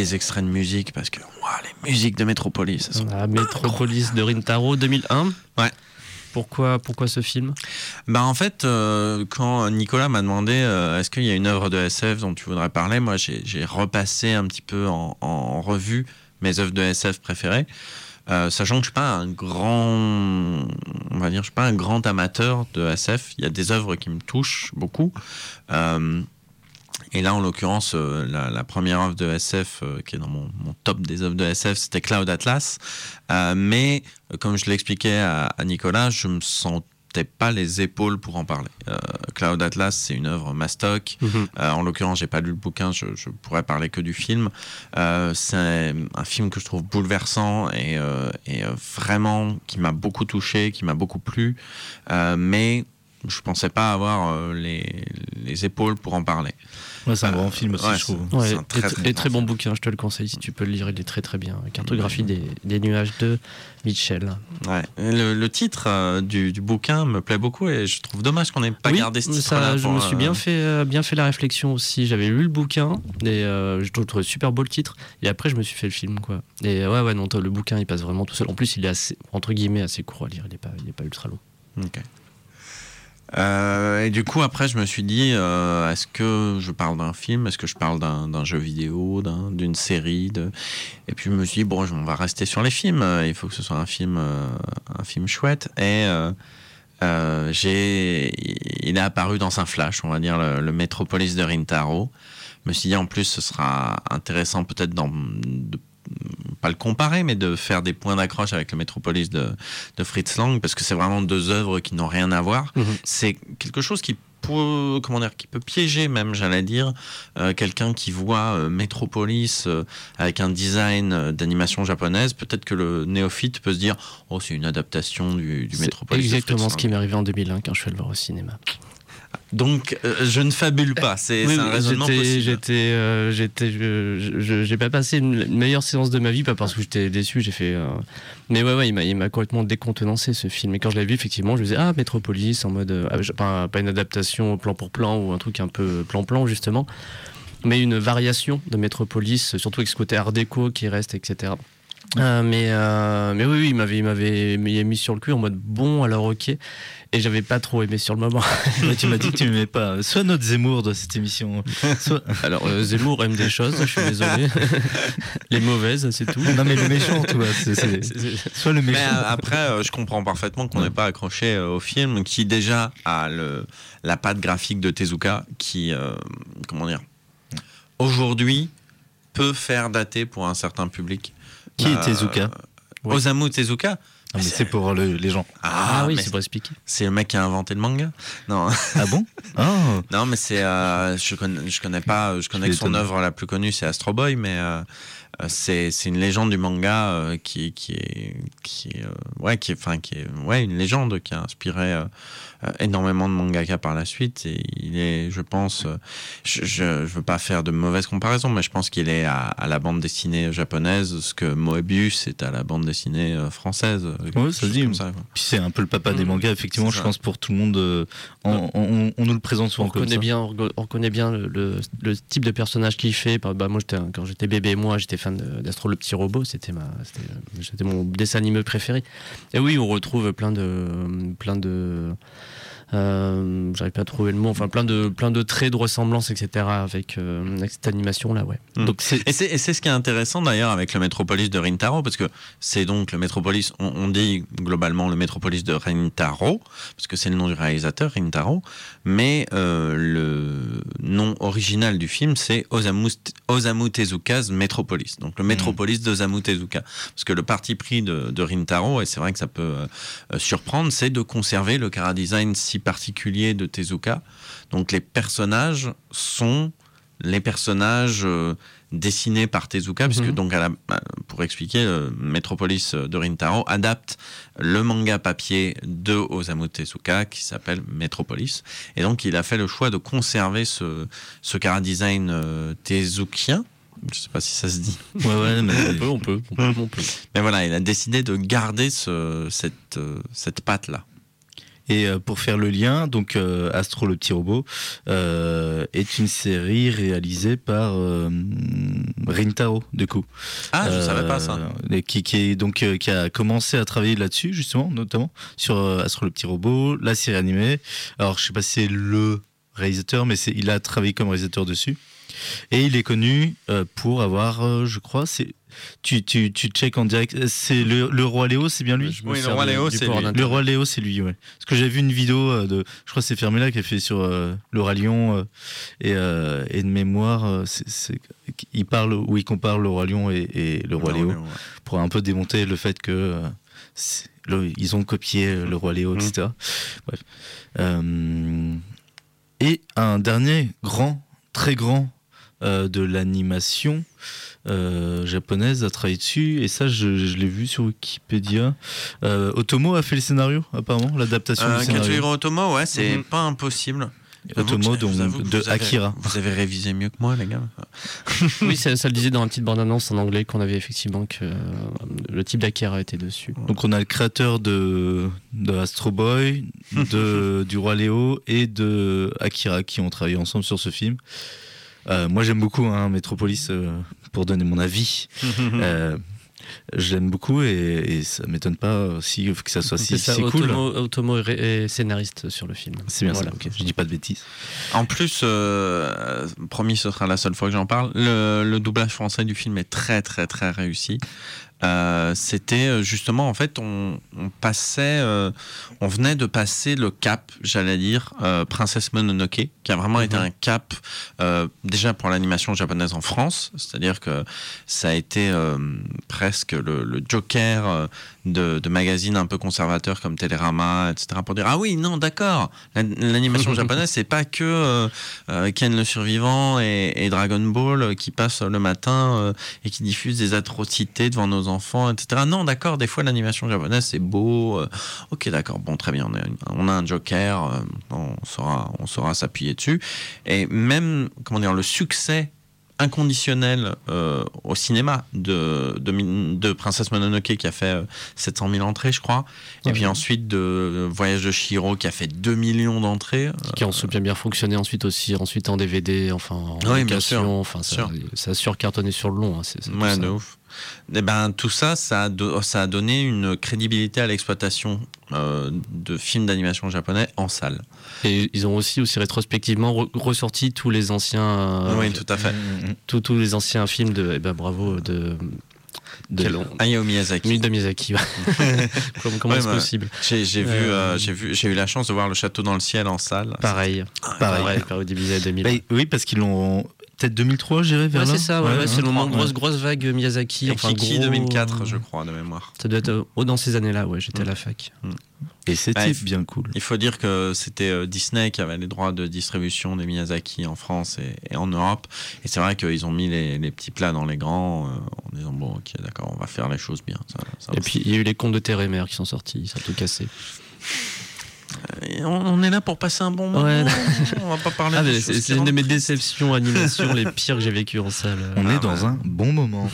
Des extraits de musique parce que les musiques de Métropolis, elles sont La Métropolis de Rintaro 2001. Ouais. Pourquoi, pourquoi ce film? Bah en fait, euh, quand Nicolas m'a demandé euh, est-ce qu'il y a une œuvre de SF dont tu voudrais parler, moi j'ai j'ai repassé un petit peu en, en revue mes œuvres de SF préférées. Euh, sachant que je suis pas un grand, on va dire, je suis pas un grand amateur de SF. Il y a des œuvres qui me touchent beaucoup. Et là, en l'occurrence, euh, la, la première œuvre de SF euh, qui est dans mon, mon top des œuvres de SF, c'était Cloud Atlas. Euh, mais comme je l'expliquais à, à Nicolas, je me sentais pas les épaules pour en parler. Euh, Cloud Atlas, c'est une œuvre mastoc. Mhm. Euh, en l'occurrence, j'ai pas lu le bouquin, je, je pourrais parler que du film. Euh, c'est un film que je trouve bouleversant et, et vraiment qui m'a beaucoup touché, qui m'a beaucoup plu, mais je pensais pas avoir les, les épaules pour en parler. Ouais, c'est un Euh, grand film aussi, ouais, je trouve. Ouais, C'est un très, et, très et grand très bon bouquin, je te le conseille si tu peux le lire, il est très très bien. Cartographie des, des nuages de Mitchell. Ouais. Le, le titre euh, du, du bouquin me plaît beaucoup et je trouve dommage qu'on n'ait pas oui, gardé ce ça, titre-là. je me suis euh, bien fait, euh, bien fait la réflexion aussi. J'avais lu le bouquin et euh, je trouvais super beau le titre. Et après, je me suis fait le film, quoi. Et ouais, ouais, non, le bouquin, il passe vraiment tout seul. En plus, il est assez, entre guillemets, assez court à lire. Il est pas, il est pas ultra long. Ok. Euh, et du coup, après, je me suis dit, euh, est-ce que je parle d'un film? Est-ce que je parle d'un jeu vidéo, d'un- d'une série. Et puis, je me suis dit, bon, on va rester sur les films. Il faut que ce soit un film, euh, un film chouette. Et il est apparu dans un flash, on va dire, le, le Metropolis de Rintaro. Je me suis dit, en plus, ce sera intéressant peut-être de pas le comparer, mais de faire des points d'accroche avec le Metropolis de, de Fritz Lang, parce que c'est vraiment deux œuvres qui n'ont rien à voir. Mhm. C'est quelque chose qui peut, comment dire, qui peut piéger même, j'allais dire, euh, quelqu'un qui voit euh, Metropolis euh, avec un design d'animation japonaise. Peut-être que le néophyte peut se dire, oh, c'est une adaptation du, du C'est Metropolis. de exactement ce qui m'est arrivé en 2001 quand je suis allé le voir au cinéma. Donc, euh, je ne fabule pas. C'est Oui, un raisonnement possible. j'étais, euh, j'étais, je- je- j'ai pas passé une meilleure séance de ma vie, pas parce que j'étais déçu, j'ai fait. euh, Mais ouais, ouais, il m'a, complètement décontenancé ce film. Et quand je l'ai vu, effectivement, je me disais ah Metropolis en mode, pas, pas une adaptation plan pour plan ou un truc un peu plan plan justement, mais une variation de Metropolis, surtout avec ce côté art déco qui reste, etc. Euh, mais, euh, mais oui, oui, il m'avait, il m'avait mis mis sur le cul en mode bon, alors ok. Et j'avais pas trop aimé sur le moment. *laughs* Tu m'as dit que tu m'aimais pas. Soit notre Zemmour de cette émission, soit. *laughs* Alors, euh, Zemmour aime des choses, je suis désolé. *laughs* Les mauvaises, c'est tout. Non, mais le méchant, tu vois. c'est- c'est- C'est- c'est- Soit le Mais méchant. euh, après, euh, je comprends parfaitement qu'on n'ait pas accroché euh, au film, qui déjà a le, la patte graphique de Tezuka, qui, euh, comment dire, aujourd'hui peut faire dater pour un certain public. Qui Euh, est Tezuka Ouais. Osamu Tezuka. Non, mais c'est pour le- les gens. Ah, oui, mais c'est pour expliquer. c'est le mec qui a inventé le manga. Non, Ah bon Oh *laughs* non, mais c'est, euh, je connais, je connais pas, je connais que son œuvre la plus connue, c'est Astro Boy, mais euh, euh, c'est, c'est une légende du manga euh, qui, qui est, qui est, euh, ouais, qui est, enfin, qui est, ouais, une légende qui a inspiré euh, euh, énormément de mangaka par la suite. Et il est, je pense, euh, je, je, je veux pas faire de mauvaises comparaisons, mais je pense qu'il est à, à la bande dessinée japonaise, ce que Moebius est à la bande dessinée euh, française. euh, Ouais, ça se chose dit. comme ça, quoi. Puis c'est un peu le papa des Mm. mangas, effectivement, je ça. pense pour tout le monde. euh, on, on- on nous le présente On souvent comme reconnaît ça. bien, on on reconnaît bien le, le- le type de personnage qu'il fait. Bah, bah, moi, quand j'étais bébé, moi, j'étais fan d'Astro le petit robot. C'était ma, c'était mon dessin animé préféré. Et oui, on retrouve plein de, plein de, euh, j'arrive pas à trouver le mot. Enfin, plein de, plein de traits de ressemblance, etc. Avec, euh, avec cette animation là, ouais. Mm. Donc Et c'est, et c'est ce qui est intéressant d'ailleurs avec le Métropolis de Rintaro, parce que c'est donc le Métropolis, on, on dit globalement le Métropolis de Rintaro, parce que c'est le nom du réalisateur, Rintaro, mais euh, le nom original du film, c'est Osamu, Osamu Tezuka's Metropolis, donc le Métropolis d'Osamu Tezuka. Parce que le parti pris de, de Rintaro, et c'est vrai que ça peut surprendre, c'est de conserver le chara design si particulier de Tezuka. Donc les personnages sont les personnages euh, dessinés par Tezuka, puisque Mhm. donc à la- euh, pour expliquer, euh, Metropolis de Rintaro adapte le manga papier de Osamu Tezuka qui s'appelle Metropolis, et donc il a fait le choix de conserver ce ce chara design euh, tezukien. Je sais pas si ça se dit. Ouais, ouais, mais. on peut, on peut, on peut, on peut. Mais voilà, il a décidé de garder ce, cette, cette patte-là. Et euh, pour faire le lien, donc euh, Astro le petit robot euh, est une série réalisée par Rintaro, du coup. Ah, je Euh, savais pas ça. qui, qui est donc qui a commencé à travailler là-dessus justement, notamment sur Astro le petit robot, la série animée. Alors je sais pas si c'est le réalisateur, mais il a travaillé comme réalisateur dessus. Et il est connu euh, pour avoir, euh, je crois, c'est tu, tu, tu check en direct. C'est le, le roi Léo, c'est bien lui? Oui, le roi du- Léo, du c'est lui. Le roi Léo, c'est lui, ouais. Parce que j'ai vu une vidéo euh, de, je crois que c'est Fermela qui a fait sur euh, le roi Lion euh, et, euh, et de mémoire, c'est, c'est- il parle où il compare le roi Lion et, et le roi Léo ouais. pour un peu démonter le fait que euh, le- ils ont copié le roi Léo, etc. Bref. Euh, et un dernier grand, très grand euh, de l'animation euh, japonaise a travaillé dessus et ça je, je l'ai vu sur Wikipédia. Euh, Otomo a fait le scénario apparemment, l'adaptation Euh, du scénario. Katsuhiro Otomo, ouais, c'est Mhm. pas impossible. Otomo donc, de vous avez- Akira. Vous avez révisé mieux que moi, les gars. *laughs* Oui, ça, ça le disait dans la petite bande-annonce en anglais qu'on avait effectivement que euh, le type d'Akira était dessus. Donc on a le créateur de, de Astro Boy, de, *laughs* du Roi Léo et de Akira qui ont travaillé ensemble sur ce film. Euh, moi j'aime beaucoup hein, Metropolis euh, pour donner mon avis. *laughs* Euh, je l'aime beaucoup et, et ça m'étonne pas aussi que ça soit si, ça, si cool. Otomo, Otomo est, scénariste sur le film. C'est bien Voilà. ça, ok. je dis pas de bêtises. En plus, euh, promis, ce sera la seule fois que j'en parle. Le, le doublage français du film est très, très, très réussi. Euh, C'était euh, justement, en fait, on, on passait, euh, on venait de passer le cap, j'allais dire, euh, Princesse Mononoke, qui a vraiment été un cap déjà pour l'animation japonaise en France. C'est-à-dire que ça a été presque le, le joker de, de magazines un peu conservateurs comme Télérama, etc. pour dire ah oui non d'accord la- l'animation *laughs* japonaise c'est pas que Ken le survivant et, et Dragon Ball qui passent le matin et qui diffusent des atrocités devant nos enfants etc non d'accord des fois l'animation japonaise c'est beau euh, ok d'accord bon très bien on a, on a un joker euh, on saura on saura s'appuyer dessus et même comment dire le succès inconditionnel euh, au cinéma de, de, Princesse Mononoke qui a fait euh, 700 000 entrées, je crois. Et puis ensuite de Voyage de Chihiro qui a fait 2 millions d'entrées. Euh, Qui ont bien bien fonctionné ensuite aussi, ensuite en DVD, enfin en Oui, bien sûr. enfin ça, Sûr. ça a surcartonné sur le long. hein, c'est- Ouais, de ouf. Et ben, tout ça, ça a, do- ça a donné une crédibilité à l'exploitation euh, de films d'animation japonais en salle. Et ils ont aussi aussi rétrospectivement re- ressorti tous les anciens, euh, oui, tout à fait. tous, tous les anciens films de, eh ben bravo de, De- quel- Hayao Miyazaki. de Miyazaki. ouais. *laughs* comment comment Ouais, est-ce bah, possible J'ai j'ai vu, Euh, euh, j'ai vu, j'ai eu la chance de voir le château dans le ciel en salle. Pareil, Pareil. pareil, pareil, divisé 2000. Bah, oui, parce qu'ils l'ont peut-être 2003, j'irais vers Ouais, là. c'est ça, ouais, ouais, c'est le moment grosse, grosse vague Miyazaki. Et enfin, Kiki gros- 2004, je crois, de mémoire. Ça doit être euh, oh, dans ces années-là, ouais, j'étais à la fac. Et c'était Bref. bien cool. Il faut dire que c'était euh, Disney qui avait les droits de distribution des Miyazaki en France et, et en Europe. Et c'est vrai qu'ils ont mis les, les petits plats dans les grands euh, en disant bon, ok, d'accord, on va faire les choses bien. Ça, ça Et puis il y a eu les contes de terre et mer qui sont sortis, ça a tout cassé. On, est là pour passer un bon moment. Ouais. on va pas parler Ah, c'est une de mes déceptions animation *laughs* les pires que j'ai vécues en salle. On Ah est dans ouais. un bon moment.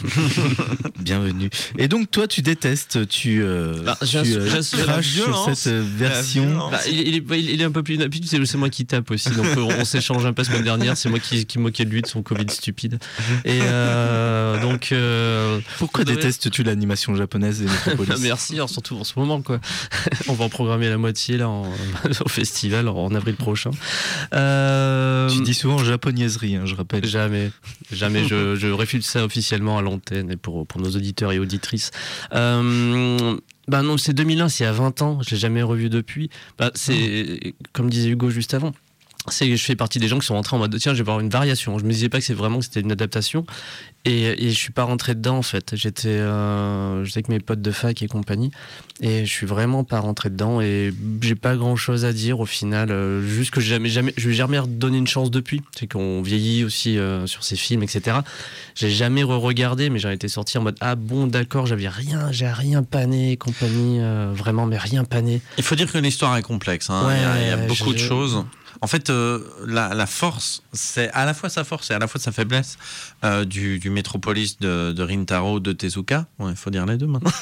*laughs* Bienvenue. Et donc toi, tu détestes, tu, euh, Bah, tu euh, sur cette euh, version. Bah, il, il est, il est un peu plus rapide, c'est c'est moi qui tape aussi, donc on, on s'échange un peu la semaine dernière, c'est moi qui, qui moquais de lui de son Covid stupide. Et euh, donc. euh, Pourquoi détestes-tu l'animation japonaise et *laughs* Metropolis Ah, Merci, alors, surtout en ce moment quoi. On va en programmer la moitié là en- *laughs* au festival en, avril prochain. Euh, Tu dis souvent japonaiserie, hein, je rappelle. Jamais, jamais. je, *laughs* je réfute ça officiellement à l'antenne et pour, pour nos auditeurs et auditrices. Euh, bah non, c'est 2001, c'est il y a 20 ans. Je l'ai jamais revu depuis. Bah, c'est comme disait Hugo juste avant. C'est je fais partie des gens qui sont rentrés en mode tiens je vais voir une variation. Je me disais pas que c'est vraiment que c'était une adaptation et, et je suis pas rentré dedans en fait. J'étais euh, j'étais avec mes potes de fac et compagnie et je suis vraiment pas rentré dedans et j'ai pas grand chose à dire au final. euh, juste que jamais jamais je lui ai jamais redonné une chance depuis. C'est qu'on vieillit aussi euh, sur ces films etc. J'ai jamais re-regardé mais j'en étais sorti en mode ah bon d'accord j'avais rien j'ai rien pané et compagnie euh, vraiment mais rien pané. Il faut dire que l'histoire est complexe. hein. Ouais, il, y a, il y a beaucoup de choses. En fait, la, la force, c'est à la fois sa force et à la fois sa faiblesse du, du Métropolis de, de Rintaro de Tezuka. Il faut dire les deux maintenant.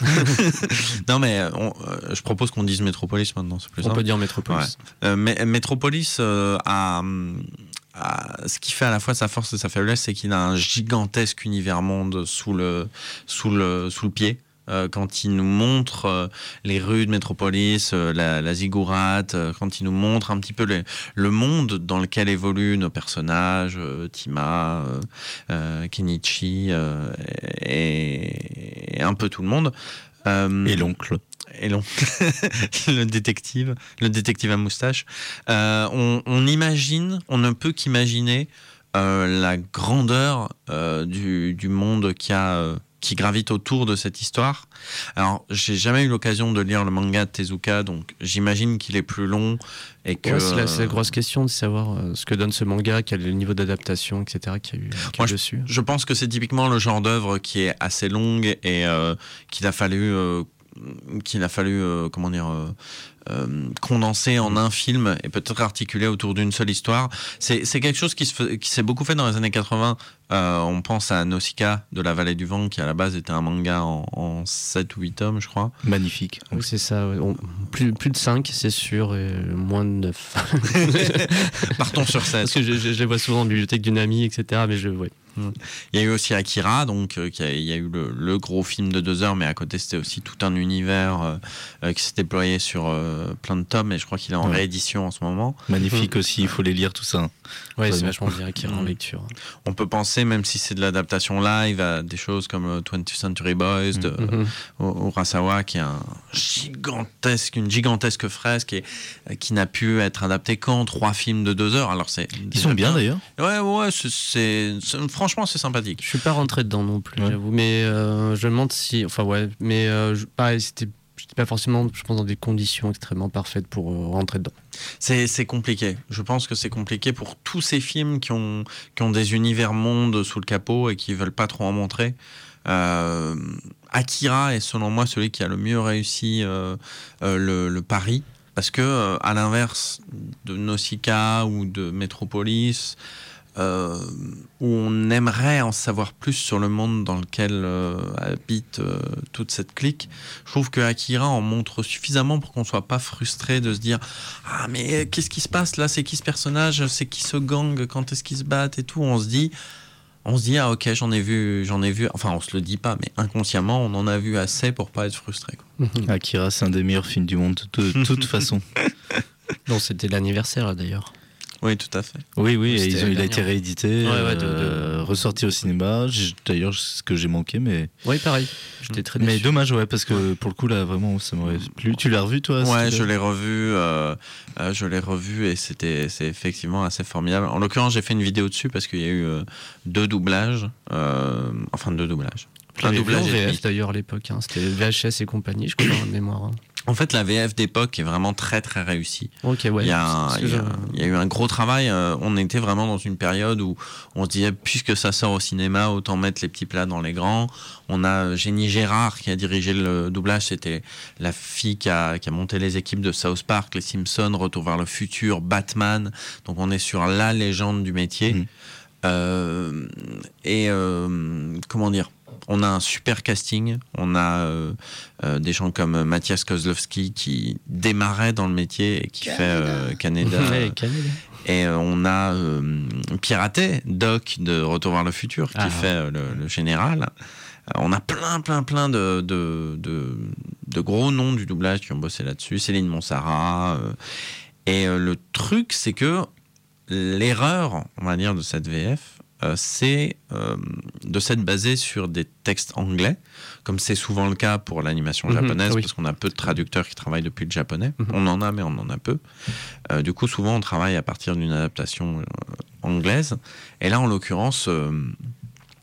*laughs* non, mais on- euh, je propose qu'on dise Métropolis maintenant, c'est plus On simple. peut dire Metropolis. Euh, mais Metropolis euh, a, a- ce qui fait à la fois sa force et sa faiblesse, c'est qu'il a un gigantesque univers monde sous le, sous le, sous le pied. Euh, quand il nous montre euh, les rues de Métropolis, euh, la, la quand il nous montre un petit peu les- le monde dans lequel évoluent nos personnages, Tima, Kenichi et, et un peu tout le monde. Et l'oncle. et l'on- *laughs* le détective, le détective à moustache. On, on imagine, on ne peut qu'imaginer la grandeur du, du monde qui a euh, qui gravite autour de cette histoire. Alors, j'ai jamais eu l'occasion de lire le manga de Tezuka, donc j'imagine qu'il est plus long et que. Ouais, c'est la, euh, grosse question de savoir euh, ce que donne ce manga, quel est le niveau d'adaptation, etc. qu'il y a eu, a Moi, dessus. Je pense que c'est typiquement le genre d'œuvre qui est assez longue et euh, qu'il a fallu, euh, qu'il a fallu, euh, comment dire, euh, euh, condenser en un film et peut-être articuler autour d'une seule histoire. C'est quelque chose qui se fait- qui s'est beaucoup fait dans les années 80. Euh, on pense à Nausicaa de la Vallée du Vent qui à la base était un manga en, en 7 ou 8 tomes, je crois. Magnifique. Oui, c'est ça. ouais. On- plus, plus de 5, c'est sûr, et moins de 9. *laughs* Partons sur 7. Parce que je, je- je les vois souvent en bibliothèque d'une amie, etc. Mais je, ouais. Il y a eu aussi Akira, donc euh, il y a eu le, le gros film de deux heures, mais à côté c'était aussi tout un univers euh, euh, qui s'est déployé sur euh, plein de tomes, et je crois qu'il est en Ouais. réédition en ce moment. Magnifique aussi, il faut les lire tout ça. Ouais, Très c'est vachement bien qui en Mm. lecture. On peut penser, même si c'est de l'adaptation live, à des choses comme euh, 20th Century Boys de euh, Urasawa, qui est un gigantesque, une gigantesque fresque et qui n'a pu être adapté qu'en trois films de deux heures. Alors c'est Ils sont bien d'ailleurs. Ouais, ouais, c'est- c'est- franchement c'est sympathique. Je suis pas rentré dedans non plus, Ouais. j'avoue. Mais euh, je me demande si. Enfin, ouais. Mais euh, je- pareil, c'était. J'étais pas forcément, je pense, dans des conditions extrêmement parfaites pour euh, rentrer dedans. C'est compliqué. Je pense que c'est compliqué pour tous ces films qui ont, qui ont des univers mondes sous le capot et qui veulent pas trop en montrer. Euh, Akira est selon moi celui qui a le mieux réussi euh, le, le pari. Parce que, à l'inverse de Nausicaa ou de Metropolis, euh, où on aimerait en savoir plus sur le monde dans lequel euh, habite euh, toute cette clique, je trouve que Akira en montre suffisamment pour qu'on soit pas frustré de se dire ah mais qu'est-ce qui se passe là? C'est qui ce personnage? C'est qui ce gang? Quand est-ce qu'ils se battent? Et tout On se dit, on se dit ah ok j'en ai vu, j'en ai vu. Enfin on se le dit pas, mais inconsciemment on en a vu assez pour pas être frustré. quoi. *laughs* Akira, c'est un des meilleurs films du monde de toute *laughs* façon. Non, c'était l'anniversaire là, d'ailleurs. Oui tout à fait. Oui, oui, et C'était ils ont- il a été réédité, Ouais, ouais, de- de- euh, ressorti au cinéma. D'ailleurs, c'est ce que j'ai manqué, mais, Oui, pareil. J'étais très mais déçu. dommage, ouais, parce que pour le coup, là, vraiment, ça m'aurait plu. Tu l'as revu, toi Ouais, je l'ai revu, euh, euh, je l'ai revu et c'était, c'est effectivement assez formidable. En l'occurrence, j'ai fait une vidéo dessus parce qu'il y a eu deux doublages, enfin deux doublages. En doublage d'ailleurs à l'époque. hein. C'était VHS et compagnie, je crois, en mémoire. hein. En fait, la VF d'époque est vraiment très très réussie. Ok, ouais. il, y a, un- c'est ce que il y a- je- il y a eu un gros travail. euh, on était vraiment dans une période où on se disait, puisque ça sort au cinéma, autant mettre les petits plats dans les grands. On a Jenny Gérard qui a dirigé le doublage. C'était la fille qui a, qui a monté les équipes de South Park, Les Simpsons, Retour vers le futur, Batman. Donc on est sur la légende du métier. Mhm. Euh, et euh, comment dire? On a un super casting. On a euh, euh, des gens comme Mathias Kozlowski qui démarrait dans le métier et qui fait euh, Canada. *laughs* Ouais, Canada. Et euh, on a euh, Piraté, Doc de Retour vers le futur, qui Ah. fait euh, le, le général. On a plein, plein, plein de, de, de, de gros noms du doublage qui ont bossé là-dessus. Céline Monsara. euh. et euh, le truc, c'est que l'erreur, on va dire, de cette VF, euh, c'est euh, de s'être basé sur des textes anglais, comme c'est souvent le cas pour l'animation Mhm, japonaise, oui. parce qu'on a peu de traducteurs qui travaillent depuis le japonais. Mhm. On en a, mais on en a peu. Euh, du coup, souvent, on travaille à partir d'une adaptation euh, anglaise. Et là, en l'occurrence, euh,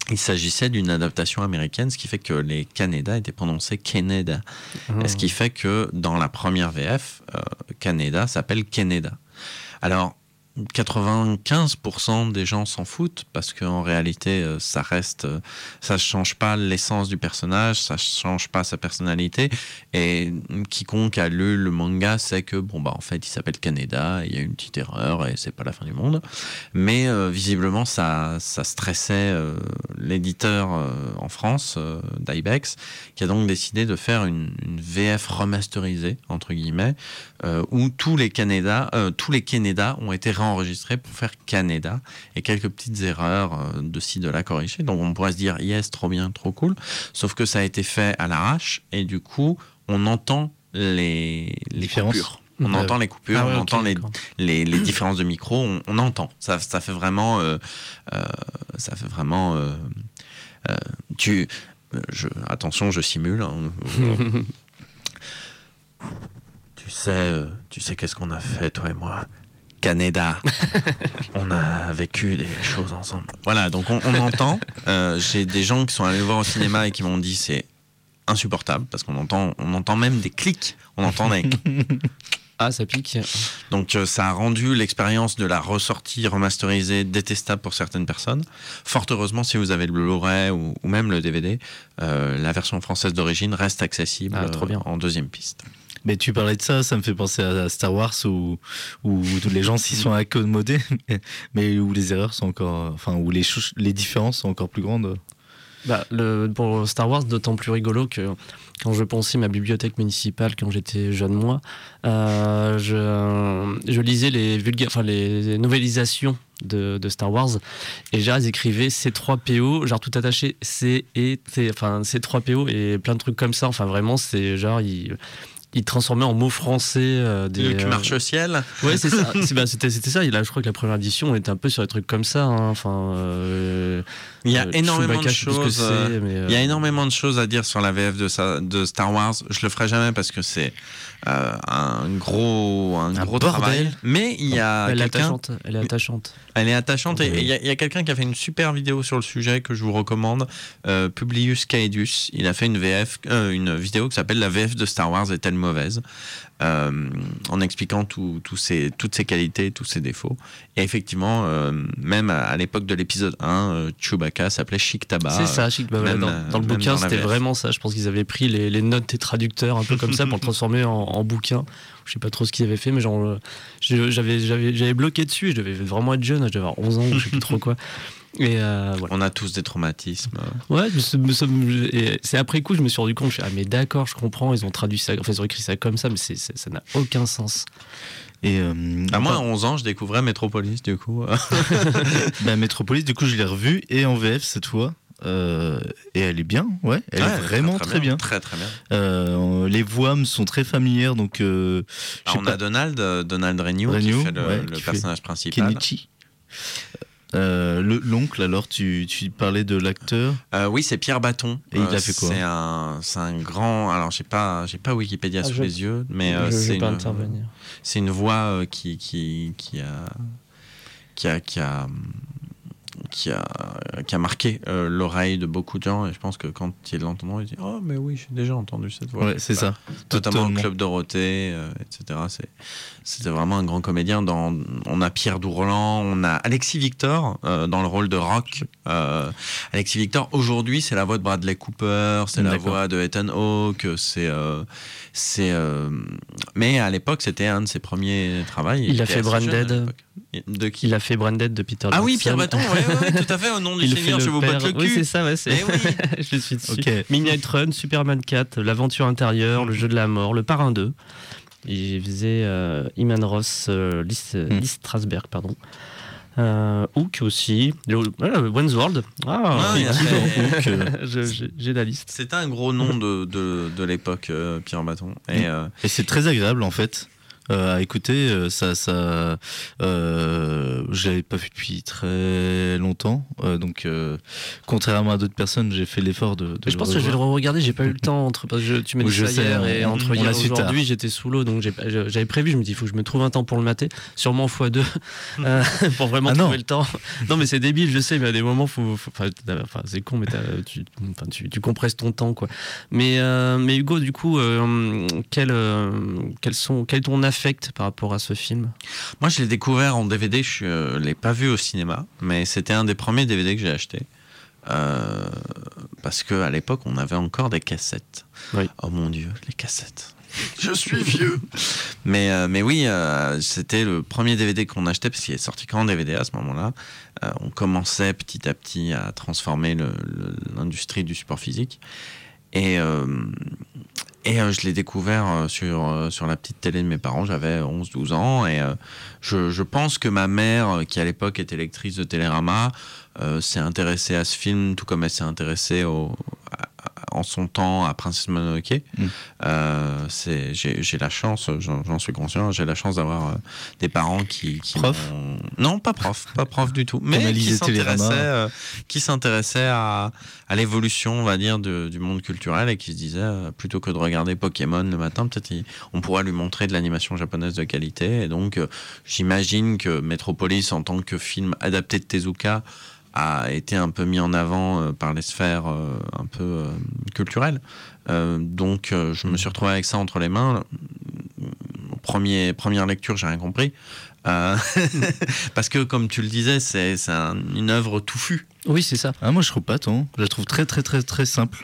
il s'agissait d'une adaptation américaine, ce qui fait que les Canada étaient prononcés Canada. Et Ce qui fait que dans la première VF, euh, Canada s'appelle Canada. Alors, 95% des gens s'en foutent parce qu'en réalité, euh, ça reste, euh, ça change pas l'essence du personnage, ça change pas sa personnalité. Et quiconque a lu le manga sait que bon bah en fait, il s'appelle Canada, il y a une petite erreur et c'est pas la fin du monde. Mais euh, visiblement, ça, ça stressait l'éditeur en France, d'Ibex, qui a donc décidé de faire une, VF remasterisée entre guillemets, où tous les euh, tous les ont été réenregistré pour faire Canada et quelques petites erreurs euh, de ci, de là corrigées. Donc on pourrait se dire, yes, trop bien, trop cool. Sauf que ça a été fait à l'arrache et du coup, on entend les, les coupures. On entend les coupures, Ah ouais, on entend les, les, les différences de micro, on, on entend. Ça, ça fait vraiment. euh, euh, ça fait vraiment. euh, tu, je, attention, je simule. hein. *laughs* tu sais, tu sais qu'est-ce qu'on a fait, toi et moi? Canada. *laughs* on a vécu des choses ensemble. Voilà, donc on, on entend. Euh, J'ai des gens qui sont allés voir au cinéma et qui m'ont dit c'est insupportable parce qu'on entend, on entend même des clics. On entend des *laughs* Ah, ça pique. donc euh, ça a rendu l'expérience de la ressortie remasterisée détestable pour certaines personnes. Fort heureusement, si vous avez le Blu-ray ou, ou même le DVD, euh, la version française d'origine reste accessible Ah, trop bien. en deuxième piste. Mais tu parlais de ça, ça me fait penser à Star Wars où, les gens s'y sont accommodés, *laughs* mais où les erreurs sont encore. Enfin, où les, différences sont encore plus grandes. Bah, pour Star Wars, d'autant plus rigolo que quand je pensais ma bibliothèque municipale quand j'étais jeune moi, euh, je, lisais les, vulga- enfin, les novélisations de, Star Wars et ils écrivaient C3PO, genre tout attaché C et T, enfin C3PO et plein de trucs comme ça. Enfin vraiment c'est genre ils ils transformaient en mots français euh, des. Luc euh, marche au ciel. Ouais, c'est ça. *laughs* Bah, c'était, c'était ça. Il a, je crois que la première édition, on était un peu sur des trucs comme ça. hein. Enfin, euh, Il y a euh, énormément Chewbacca, de choses. euh, mais, Il y a énormément de choses à dire sur la VF de, sa- de Star Wars. Je le ferai jamais parce que c'est euh, un gros, un, Un gros bordel. travail. Mais il y a Elle est attachante. Elle est attachante. Elle est attachante et Oui. et il y a, il y a quelqu'un qui a fait une super vidéo sur le sujet que je vous recommande, euh, Publius Caedus. Il a fait une VF, euh, une vidéo qui s'appelle La VF de Star Wars est-elle mauvaise? Euh, en expliquant tout- tout ses- toutes ses qualités, tous ses défauts. Et effectivement, euh, même à, à l'époque de l'épisode 1, euh, Chewbacca s'appelait Chic Tabac. c'est ça, Chic. Même, dans, dans le bouquin, c'était vraiment ça. Je pense qu'ils avaient pris les, les notes des traducteurs un peu comme ça pour le transformer en, en bouquin. Je sais pas trop ce qu'ils avaient fait, mais genre, j'avais, bloqué dessus. Je devais vraiment être jeune. Je devais avoir 11 ans, je sais plus trop quoi. Et euh, voilà. On a tous des traumatismes. Ouais, c'est après coup je me suis rendu compte. Je suis, ah mais d'accord, je comprends. Ils ont traduit ça, enfin ils ont écrit ça comme ça, mais ça n'a aucun sens. Et euh, À moi, à 11 ans, je découvrais Metropolis, du coup. *laughs* bah, Metropolis, du coup, je l'ai revu et en VF cette fois. Euh, et elle est bien, ouais, elle Ouais, est vraiment très, bien. Très, très bien. Euh, les voix me sont très familières, donc euh, Ah, on pas, a Donald, Donald Renew, Renew, qui fait le, ouais, le qui fait personnage principal. Kenichi. Euh, le- L'oncle, alors, tu, tu parlais de l'acteur? Euh, oui, c'est Pierre Bâton. Et il a fait quoi? C'est un, c'est un grand. Alors, j'ai pas, j'ai pas Wikipédia Ah, sous je- les yeux, mais euh, c'est une, c'est une voix euh, qui, qui, qui a, qui a, qui a, qui a, qui a marqué euh, l'oreille de beaucoup de gens. Et je pense que quand ils l'entendront, ils disent Oh, mais oui, j'ai déjà entendu cette voix. Ouais, c'est ça. Notamment Totalement. le Club Dorothée, euh, etc. C'est, c'était vraiment un grand comédien. Dans, on a Pierre Dourlan, on a Alexis Victor euh, dans le rôle de Rock. Euh, Alexis Victor, aujourd'hui, c'est la voix de Bradley Cooper, c'est la voix de Ethan Hawke, c'est. c'est mais à l'époque, c'était un de ses premiers travaux. Il a fait Branded. De qui Il a fait Branded de Peter Ah oui. Pierre Bâton, ouais, ouais, ouais, tout à fait, au nom du Seigneur, je vous père- batte le cul. Oui, c'est ça, ouais, c'est. Eh oui. *laughs* je suis dessus. Ok. Midnight Run, Superman 4, L'aventure intérieure, Le jeu de la mort, Le parrain 2. Il faisait euh, Iman Ross, euh, Lee, Hmm. Strasberg, pardon. Euh, Hook aussi. Voilà, World. Ah, Ouais, il a dis donc, fait- Hook, euh, *laughs* je- j'ai- la liste. C'était un gros nom de, de, de l'époque, euh, Pierre Bâton. Et, euh, Et c'est très agréable en fait euh, à écouter. euh, Ça, ça, euh, je l'avais pas vu depuis très longtemps. euh, donc, euh, contrairement à d'autres personnes, j'ai fait l'effort de. je le pense que je vais le revoir. re-regarder. J'ai pas eu le temps entre. Parce que je- tu m'as dit ça sais, hier on- et entre on hier su tard. aujourd'hui, j'étais sous l'eau, donc j'avais prévu. Je me dis, il faut que je me trouve un temps pour le mater, sûrement fois deux, *laughs* pour vraiment Ah trouver le temps. Non, mais c'est débile, je sais, mais à des moments, faut, faut- enfin, t'as- enfin, c'est con, mais tu, tu, tu compresses ton temps, quoi. Mais, mais Hugo, du coup, quel, quels sont, quel est ton affect par rapport à ce film? Moi, je l'ai découvert en DVD. Je ne l'ai pas vu au cinéma, mais c'était un des premiers DVD que j'ai acheté. Euh, parce qu'à l'époque, on avait encore des cassettes. Oui. Oh mon Dieu, les cassettes. *laughs* Je suis vieux. mais, euh, mais oui, euh, c'était le premier DVD qu'on achetait parce qu'il est sorti qu'en DVD à ce moment-là. Euh, on commençait petit à petit à transformer l'industrie du support physique. Et, euh, Et euh, je l'ai découvert euh, sur, euh, sur la petite télé de mes parents, j'avais 11-12 ans. Et je, pense que ma mère, qui à l'époque était lectrice de Télérama, s'est intéressée à ce film, tout comme elle s'est intéressée au, en son temps à Princesse Mononoke. Mm. Euh, c'est- j'ai j'ai la chance, j'en suis conscient, j'ai la chance d'avoir euh, des parents qui, qui Prof Non, pas prof, pas prof du tout, mais qui s'intéressaient euh, qui s'intéressaient à, à l'évolution, on va dire, de- du monde culturel et qui se disaient, plutôt que de regarder Pokémon le matin, peut-être on pourrait lui montrer de l'animation japonaise de qualité. Et donc, j'imagine que Metropolis, en tant que film adapté de Tezuka, a été un peu mis en avant euh, par les sphères euh, un peu euh, culturelles. Euh, donc, euh, je me suis retrouvé avec ça entre les mains. Premier, première lecture, j'ai rien compris. Euh, *laughs* parce que, comme tu le disais, c'est c'est un- une œuvre touffue. Oui, c'est ça. Ah, moi, je trouve pas tant. Je la trouve très, très, très, très simple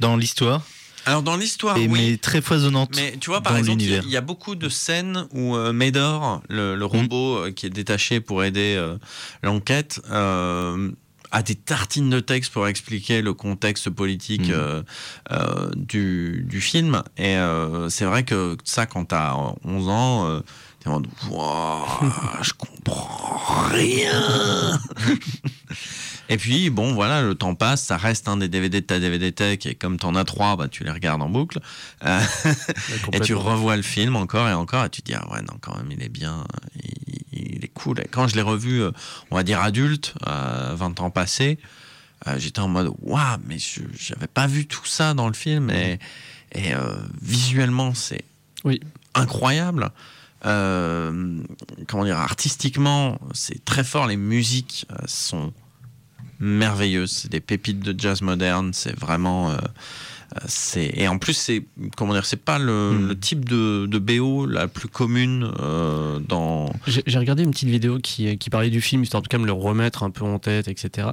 dans l'histoire, Alors, dans l'histoire, oui. mais très foisonnante. Mais tu vois, par exemple, il y a- beaucoup de scènes où euh, Médor, le, le robot euh, qui est détaché pour aider euh, l'enquête, euh, a des tartines de texte pour expliquer le contexte politique euh, du, du film. Et c'est vrai que ça, quand t'as 11 ans, t'es en mode Wouah, je comprends rien. *laughs* Et puis, bon, voilà, le temps passe, ça reste un des DVD de ta DVD Tech, et comme t'en as trois, bah, tu les regardes en boucle. Euh, *laughs* et tu revois le film encore et encore, et tu te dis, ah ouais, non, quand même, il est bien, il, il est cool. Et quand je l'ai revu, euh, on va dire adulte, euh, 20 ans passés, euh, j'étais en mode, waouh, mais je j'avais pas vu tout ça dans le film, et, et visuellement, c'est Oui. incroyable. Euh, comment dire, artistiquement, c'est très fort. Les musiques sont merveilleuses. C'est des pépites de jazz moderne. C'est vraiment. euh, euh, c'est et en plus c'est comment dire c'est pas le, Mm. le type de, de BO la plus commune euh, dans J'ai regardé une petite vidéo qui, qui parlait du film, histoire de quand même le remettre un peu en tête, etc.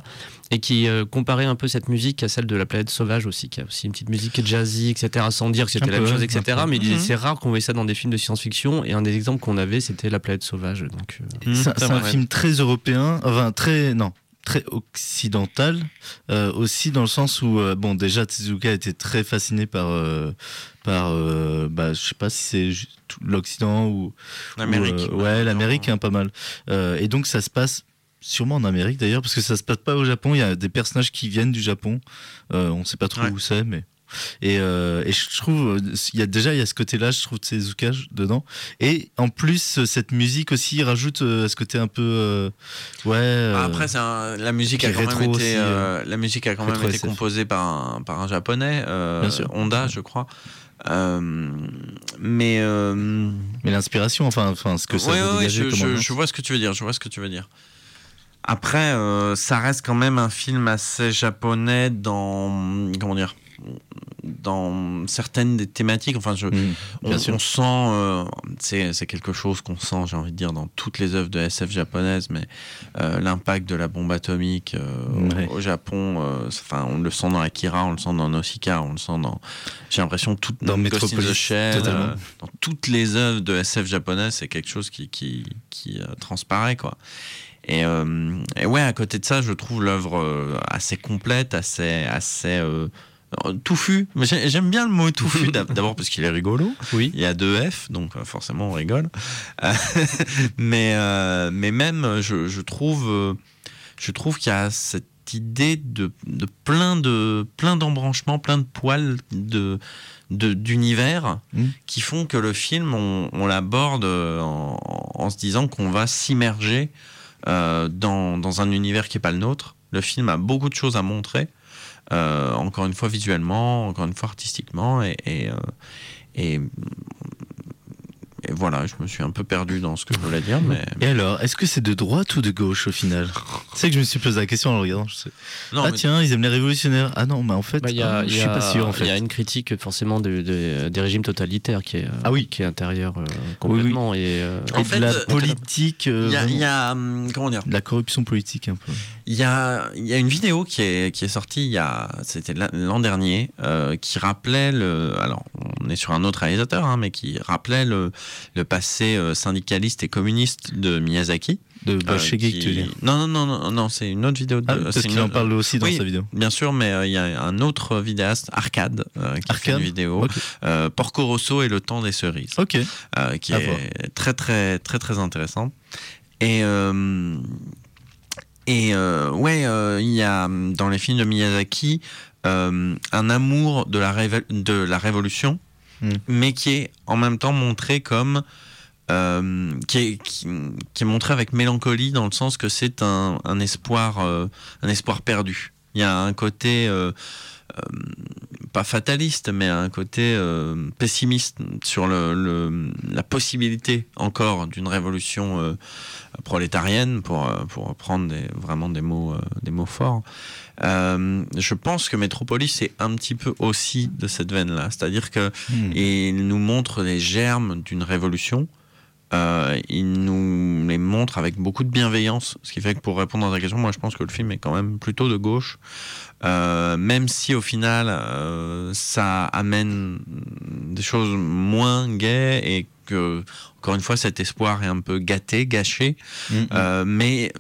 Et qui euh, comparait un peu cette musique à celle de La Planète Sauvage aussi, qui a aussi une petite musique jazzy, etc. Sans dire que c'était Un la même chose, etc. un. Mais il disait, c'est rare qu'on voit ça dans des films de science-fiction. Et un des exemples qu'on avait, c'était La Planète Sauvage. Donc, euh, Mm, C'est un vrai. film très européen, enfin très non, très occidental euh, aussi dans le sens où euh, bon déjà Tezuka était très fasciné par euh, par bah je sais pas si c'est l'Occident ou l'Amérique. ou, ouais l'Amérique hein, pas mal. Et donc ça se passe sûrement en Amérique d'ailleurs parce que ça se passe pas au Japon. Il y a des personnages qui viennent du Japon. On sait pas trop Ouais. où c'est mais et, euh, et je trouve il y a déjà il y a ce côté là je trouve Tezuka dedans et en plus, cette musique aussi rajoute euh, ce côté un peu. euh, ouais. Ah, Après, un- la musique a quand même été, aussi, la musique a quand même été SF. composée par un, par un japonais. Honda, je crois. Euh, mais euh, mais l'inspiration, enfin, enfin, ce que ça Ouais, ouais, je, je- vois ce que tu veux dire. Je vois ce que tu veux dire. Après, euh, ça reste quand même un film assez japonais dans comment dire dans certaines des thématiques. Enfin, je, Mm, on, sent, euh, c'est quelque chose qu'on sent, j'ai envie de dire, dans toutes les œuvres de SF japonaises, mais euh, l'impact de la bombe atomique euh, Ouais. au, Japon, euh, enfin, on le sent dans Akira, on le sent dans Nausicaa, on le sent dans. J'ai l'impression tout Dans Metropolis, Shell, dans toutes les œuvres de SF japonaises, c'est quelque chose qui qui, qui transparaît quoi. Et, et ouais, à côté de ça, je trouve l'œuvre assez complète, assez assez touffu. Mais j'ai- J'aime bien le mot touffu *laughs* d'ab- d'abord parce qu'il est rigolo. Oui. Il y a deux F, donc euh, forcément on rigole. Euh, *laughs* mais, euh, mais même, je, je trouve, euh, je trouve qu'il y a cette idée de, de plein de plein d'embranchements, plein de poils de d'univers Mm. qui font que le film, on, on l'aborde euh, en, en se disant qu'on va s'immerger euh, dans, dans un univers qui n'est pas le nôtre. Le film a beaucoup de choses à montrer, euh, encore une fois visuellement, encore une fois artistiquement, et, et, euh, et, et voilà, je me suis un peu perdu dans ce que je voulais dire, mais Et alors, est-ce que c'est de droite ou de gauche au final *laughs* C'est que je me suis posé la question en le regardant. Je sais. non, ah mais- tiens, ils aiment les révolutionnaires. Ah non, mais en fait, Bah, il y a- ah, il je y suis a- pas sûr en fait. Il y a une critique forcément de- de- des régimes totalitaires qui est, euh, Ah oui. qui est intérieure euh, complètement. Et, euh, En Et fait, de la politique, euh, il y a, y comment dire, de la corruption politique un peu. Il y a, y a une vidéo qui est, qui est sortie il y a, c'était l'an dernier, euh, qui rappelait le, alors on est sur un autre réalisateur, hein, mais qui rappelait le, le passé euh, syndicaliste et communiste de Miyazaki. De Euh, Bolshevik, qui- tu dire? Non, non, non, non, non, c'est une autre vidéo. De, Ah, parce une qu'il en parle aussi dans Oui, sa vidéo. Bien sûr, mais il y a un autre vidéaste, Arcade, qui fait une vidéo. Ok. Euh, Porco Rosso et le temps des cerises Ok. qui À est voir. très très très très intéressant. Et euh, et euh, ouais, euh, il y a dans les films de Miyazaki euh, un amour de la révé- de la révolution, Mm. mais qui est en même temps montré comme euh, qui, est, qui, qui est montré avec mélancolie dans le sens que c'est un, un espoir euh, un espoir perdu. Il y a un côté euh, pas fataliste, mais un côté euh, pessimiste sur le, le- la possibilité encore d'une révolution euh, prolétarienne, pour, euh, pour prendre des, vraiment des mots, euh, des mots forts. Je pense que Metropolis est un petit peu aussi de cette veine-là. C'est-à-dire que Hmm. il nous montre les germes d'une révolution. Euh, il nous les montre avec beaucoup de bienveillance, ce qui fait que pour répondre à ta question, moi je pense que le film est quand même plutôt de gauche, Euh, même si au final euh, ça amène des choses moins gaies et que encore une fois cet espoir est un peu gâté, gâché, Hmm. euh, mais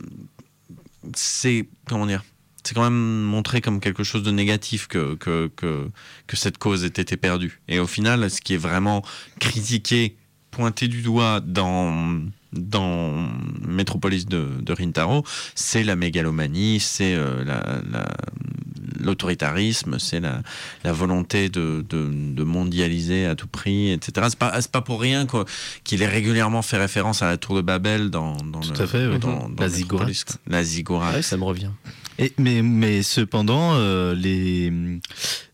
c'est comment dire c'est quand même montré comme quelque chose de négatif que, que, que, que cette cause ait été perdue. Et au final, ce qui est vraiment critiqué, pointé du doigt dans, dans Métropolis de, de Rintaro, c'est la mégalomanie, c'est euh, la- la- l'autoritarisme, c'est la, la volonté de, de, de mondialiser à tout prix, etc. C'est pas, c'est pas pour rien qu'il est régulièrement fait référence à la tour de Babel dans, dans Tout le, à fait, oui. dans, dans La. La ziggourate. Ouais, ça me revient. Et, mais, mais cependant, euh, les,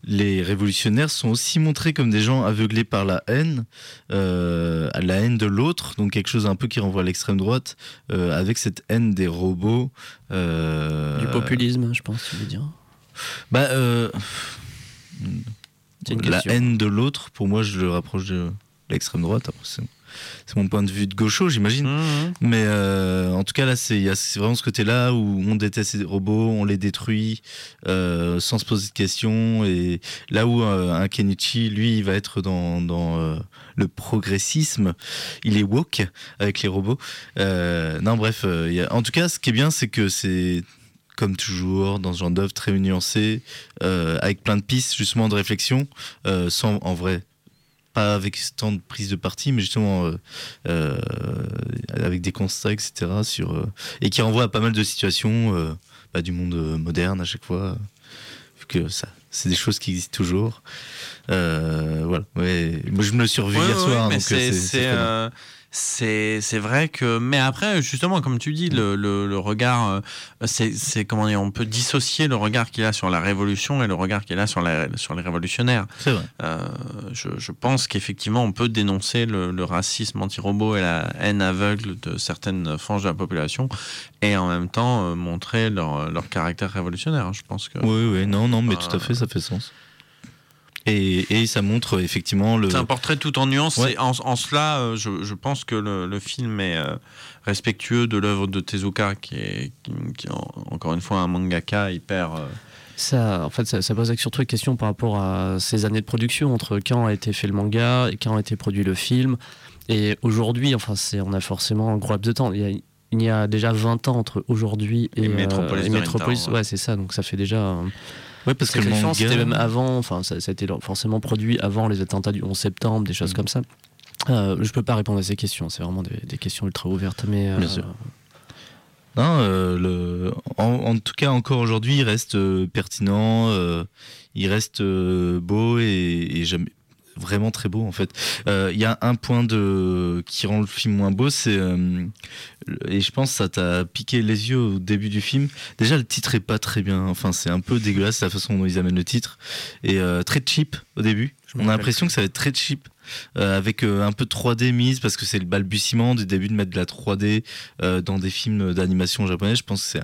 les révolutionnaires sont aussi montrés comme des gens aveuglés par la haine, euh, à la haine de l'autre, donc quelque chose un peu qui renvoie à l'extrême droite, euh, avec cette haine des robots. Du populisme, je pense, tu veux dire. Bah, la haine de l'autre, pour moi, je le rapproche de l'extrême droite. Après, c'est mon point de vue de gaucho, j'imagine. Mmh. Mais euh, en tout cas, là, c'est vraiment ce côté-là où on déteste les robots, on les détruit euh, sans se poser de questions. Et là où euh, un Kenichi, lui, il va être dans, dans le progressisme, il est woke avec les robots. Non, bref, il y a- en tout cas, ce qui est bien, c'est que c'est comme toujours dans ce genre d'œuvre très nuancé, euh, avec plein de pistes justement de réflexion, euh, sans en vrai pas avec tant de prise de parti, mais justement euh, euh, avec des constats, etc. Sur, euh, et qui renvoie à pas mal de situations bah, du monde moderne à chaque fois, vu que ça, c'est des choses qui existent toujours. Euh, voilà. Ouais. Moi, je me le suis revu Ouais, hier ouais, soir. c'est c'est- vrai que mais après justement comme tu dis le, le, le regard euh, c'est c'est comment dire on peut dissocier le regard qu'il a sur la révolution et le regard qu'il a sur la sur les révolutionnaires C'est vrai. Euh, je, je pense qu'effectivement on peut dénoncer le, le racisme anti-robot et la haine aveugle de certaines franges de la population et en même temps euh, montrer leur, leur caractère révolutionnaire je pense que Oui, oui, non, non, mais Euh, tout à fait, ça fait sens. Et, et ça montre effectivement le. C'est un portrait tout en nuances. Ouais. En, en cela, euh, je, je pense que le, le film est euh, respectueux de l'œuvre de Tezuka, qui est, qui, qui est en- encore une fois un mangaka hyper. euh, Ça, en fait, ça, ça pose surtout une question par rapport à ces années de production, entre quand a été fait le manga et quand a été produit le film. Et aujourd'hui, enfin, on a forcément un gros laps de temps. Il y a, il y a déjà 20 ans entre aujourd'hui et, Et Metropolis et de Metropolis. Rintaro, ouais. ouais, c'est ça. Donc ça fait déjà. Ouais, parce que le manga. c'était même avant, enfin ça, ça a été forcément produit avant les attentats du 11 septembre, des choses Mm. comme ça. Euh, je peux pas répondre à ces questions, c'est vraiment des, des questions ultra ouvertes, mais euh, Bien sûr. Non, euh, le, en, en tout cas, encore aujourd'hui, il reste euh, pertinent, euh, il reste euh, beau et, et jamais vraiment très beau en fait. Euh, Il y a un point de qui rend le film moins beau, c'est euh, et je pense que ça t'a piqué les yeux au début du film. Déjà, le titre est pas très bien. Enfin, c'est un peu dégueulasse la façon dont ils amènent le titre et euh, très cheap au début. Je On a l'impression que ça va être très cheap. avec un peu de 3D mise parce que c'est le balbutiement du début de mettre de la 3D euh, dans des films d'animation japonais. Je pense que c'est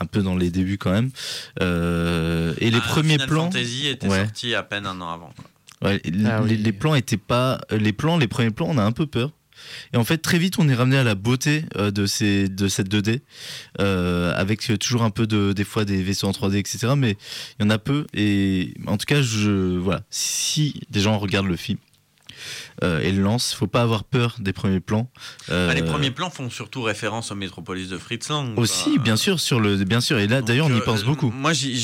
un, peu dans les débuts quand même. Et les Ah, premiers Final plans, Fantasy était Ouais. sorti à peine un an avant. quoi. Ouais, les, Ah oui. les- plans étaient pas, les plans, les premiers plans, on a un peu peur. Et en fait, très vite, on est ramené à la beauté euh, de, ces, de cette 2D, euh, avec toujours un peu de, des fois des vaisseaux en 3D, etc. Mais il y en a peu. Et en tout cas, je, voilà, si des gens regardent le film, euh, et le lance. Faut pas avoir peur des premiers plans. Euh, Bah, les premiers plans font surtout référence au Métropolis de Fritz Lang. aussi, bien sûr, sur le, bien sûr. Et là, d'ailleurs, on y euh, pense beaucoup. Moi, j'y,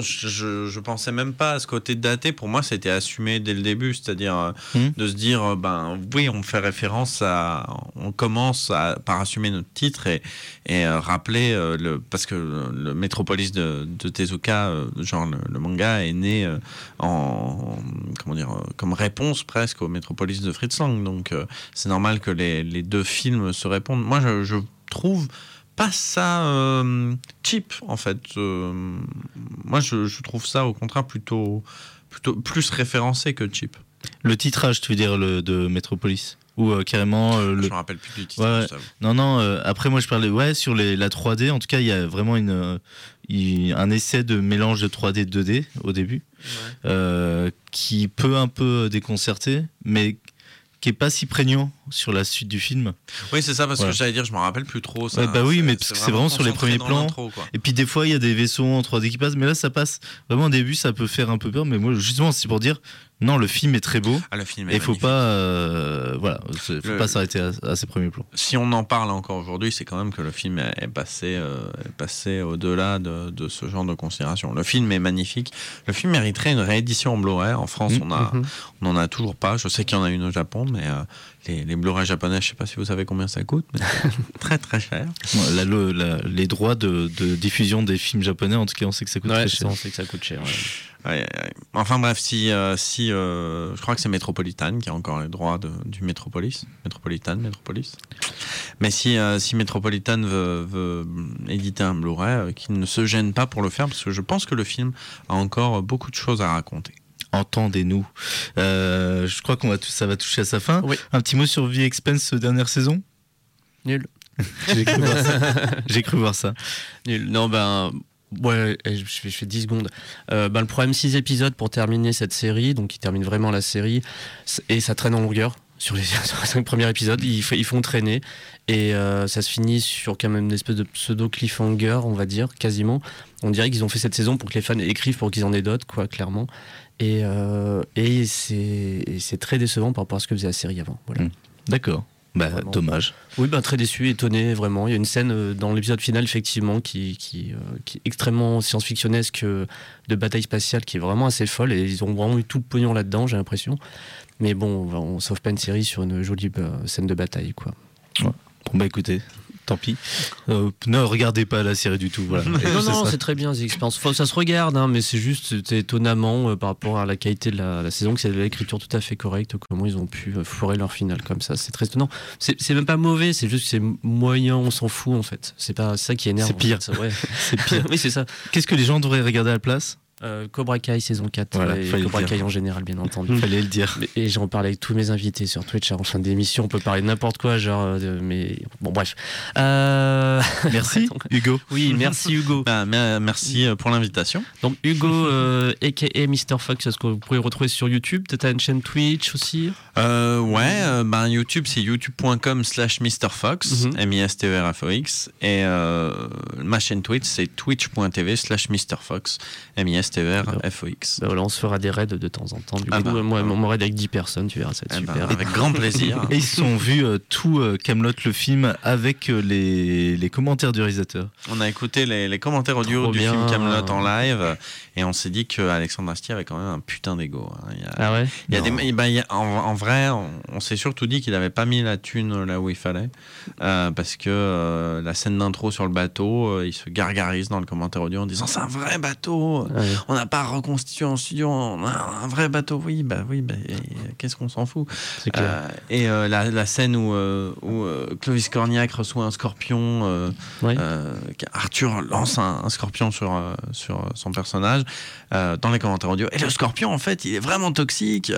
je, je, pensais même pas à ce côté daté. Pour moi, c'était assumé dès le début, c'est-à-dire euh, Mhm. de se dire, euh, ben oui, on fait référence à, on commence à, par assumer notre titre et, et euh, rappeler euh, le, parce que le, le Métropolis de, de Tezuka, euh, genre le, le manga, est né euh, en, comment dire, euh, comme réponse presque au Métropolis de Fritz Lang. Donc, euh, c'est normal que les, les deux films se répondent. Moi, je, je trouve pas ça euh, cheap en fait. Euh, moi, je, je trouve ça au contraire plutôt, plutôt plus référencé que cheap. Le titrage, tu veux dire, le, de Metropolis? Ou euh, carrément euh, le. Je me rappelle plus du titre. Ouais. Non, non, euh, après, moi, je parlais, ouais, sur les, la 3D, en tout cas, il y a vraiment une, euh, un essai de mélange de 3D et 2D au début, euh, qui peut un peu déconcerter, mais qui est pas si prégnant sur la suite du film. Oui, c'est ça parce que j'allais dire, je me rappelle plus trop. Ça, Ouais, bah oui, mais parce que c'est vraiment sur les premiers plans. Et puis des fois, il y a des vaisseaux en 3D qui passent, mais là, ça passe. Vraiment, au début, ça peut faire un peu peur, mais moi, justement, c'est pour dire, non, le film est très beau. Ah, le film Et est il faut magnifique. pas, euh, voilà, faut Le- pas s'arrêter à, à ces premiers plans. Si on en parle encore aujourd'hui, c'est quand même que le film est passé, euh, est passé au-delà de, de ce genre de considération. Le film est magnifique. Le film mériterait une réédition en Blu-ray. En France, Mhm. on a, on n'en a toujours pas. Je sais qu'il y en a une au Japon, mais euh, les, les Blu-ray japonais, je sais pas si vous savez combien ça coûte, mais *laughs* très très cher. Ouais, la- le- la- les droits de, de diffusion des films japonais, en tout cas, on sait que ça coûte Ouais, très ça, cher. on sait que ça coûte cher. ouais. Ouais, ouais. Enfin bref, si, euh, si euh, je crois que c'est Metropolitan qui a encore les droits de- du Metropolis. Metropolitan, Metropolis. Mais si, euh, si Metropolitan veut, veut éditer un Blu-ray, euh, qu'il ne se gêne pas pour le faire, parce que je pense que le film a encore beaucoup de choses à raconter. Entendez-nous. Euh, je crois qu'on va tout, ça va toucher à sa fin. Oui. Un petit mot sur The Expense euh, dernière saison? Nul. *laughs* J'ai cru voir ça. *laughs* J'ai cru voir ça. Nul. Non, ben. Ouais, je fais, je fais 10 secondes. Euh, ben, le problème, 6 épisodes pour terminer cette série, donc ils terminent vraiment la série, et ça traîne en longueur. Sur les, *laughs* sur les 5 premiers épisodes, ils, font traîner, et euh, ça se finit sur quand même une espèce de pseudo cliffhanger, on va dire, quasiment. On dirait qu'ils ont fait cette saison pour que les fans écrivent pour qu'ils en aient d'autres, quoi, clairement. Et, euh, et c'est très décevant par rapport à ce que faisait la série avant. Voilà. Mm. D'accord. Bah, Vraiment. dommage. Oui, ben, très déçu, étonné, vraiment. Il y a une scène euh, dans l'épisode final, effectivement, qui, qui, euh, qui est extrêmement science-fictionnesque euh, de bataille spatiale, qui est vraiment assez folle. Et ils ont vraiment eu tout le pognon là-dedans, j'ai l'impression. Mais bon, on, on sauve pas une série sur une jolie scène de bataille, quoi. Bon, bah écoutez, tant pis. Euh, ne regardez pas la série du tout. Voilà. *laughs* Non, non, c'est très bien, Expanse. Enfin, ça se regarde, hein, mais c'est juste étonnamment euh, par rapport à la qualité de la, la saison que c'est de l'écriture tout à fait correcte. Comment ils ont pu euh, foirer leur finale comme ça, c'est très étonnant. C'est même pas mauvais, c'est juste que c'est moyen, on s'en fout en fait. C'est pas ça qui énerve. C'est en pire. fait, ouais. *laughs* c'est pire. *laughs* oui, c'est ça. Qu'est-ce que les gens devraient regarder à la place? Euh, Cobra Kai saison 4 Voilà, et fallait le Cobra. Kai en général bien entendu. *laughs* Fallait le dire. Et j'en parle avec tous mes invités sur Twitch en fin d'émission. On peut parler de n'importe quoi, genre, euh, de- mais bon, bref. Euh, *laughs* Merci, Hugo. Oui, merci Hugo. Bah, mer- merci pour l'invitation. Donc Hugo, euh, aka Mr. Fox, est-ce que vous pouvez le retrouver sur YouTube? Peut-être une chaîne Twitch aussi? Euh, ouais, euh, ben YouTube c'est youtube.com slash MrFox, Mhm. M-I-S-T-E-R-F-O-X, et euh, ma chaîne Twitch c'est twitch.tv slash MrFox, M-I-S-T-E-R-F-O-X. Ben voilà, On se fera des raids de temps en temps. Du Ah coup, bah, moi, ah. mon raid avec 10 personnes, tu verras, ça va être Eh ben, super. avec grand plaisir. *laughs* Et ils se sont vus euh, tout euh, Camelot le film avec euh, les, les commentaires du réalisateur. On a écouté les, les commentaires audio Trop du bien. film Camelot en live et on s'est dit que Alexandre Astier avait quand même un putain d'ego. hein. Il y a, Ah ouais? il y a des, ben, il y a- en, en vrai, on, on s'est surtout dit qu'il avait pas mis la thune là où il fallait euh, parce que euh, la scène d'intro sur le bateau, euh, il se gargarise dans le commentaire audio en disant c'est un vrai bateau. Ouais. On n'a pas reconstitué en studio, on a un vrai bateau. Oui, bah oui, bah, qu'est-ce qu'on s'en fout? Clair. Euh, et euh, la, la scène où, euh, où Clovis Cornillac reçoit un scorpion, Ouais. Arthur lance un, un scorpion sur, sur son personnage dans les commentaires audio. Et le scorpion, en fait, il est vraiment toxique.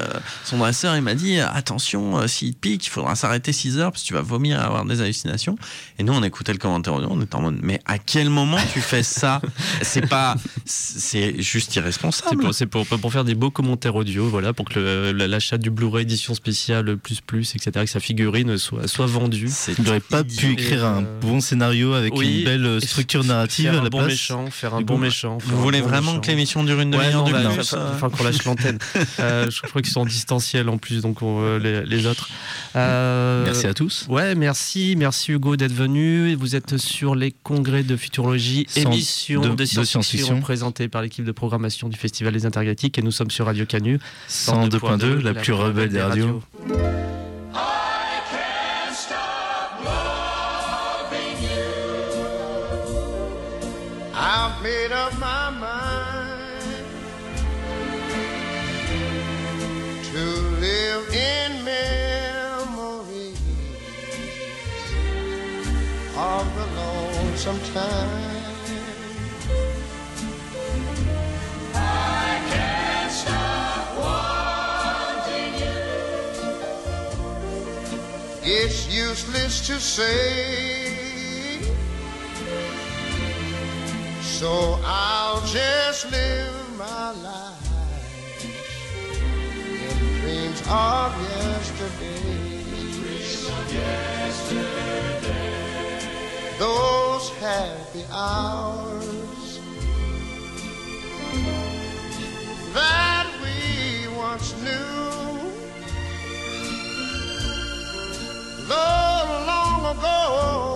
Son dresseur, il m'a dit attention, s'il te pique, il faudra s'arrêter 6 heures parce que tu vas vomir et avoir des hallucinations. Et nous, on écoutait le commentaire audio, on était en mode mais à quel moment tu fais ça? C'est pas, c'est juste irresponsable. c'est pour, pour faire des beaux commentaires audio, voilà, pour que l'achat du Blu-ray édition spéciale plus plus, etc., que sa figurine soit, soit vendue. Il n'aurait pas pu écrire un euh, bon scénario avec oui, une belle structure narrative faire à un la bon place. méchant, faire un bon méchant. Vous voulez bon vraiment méchant. que l'émission dure une Ouais, demi-heure non, de bah, plus Enfin, qu'on lâche l'antenne. *laughs* Euh, je crois qu'ils sont en distanciel en plus, donc on, euh, les, les autres. Euh, Merci à tous. Ouais, merci, merci Hugo d'être venu. Vous êtes sur les congrès de futurologie, émission de- de, science-fiction présentée par l'équipe de programmation du Festival des Intergalactiques et nous sommes sur Radio Canu. 102.2, la plus rebelle des radios. I've made up my mind to live in memories of the lonesome time. To say. So I'll just live my life in dreams of yesterday. Those happy hours ago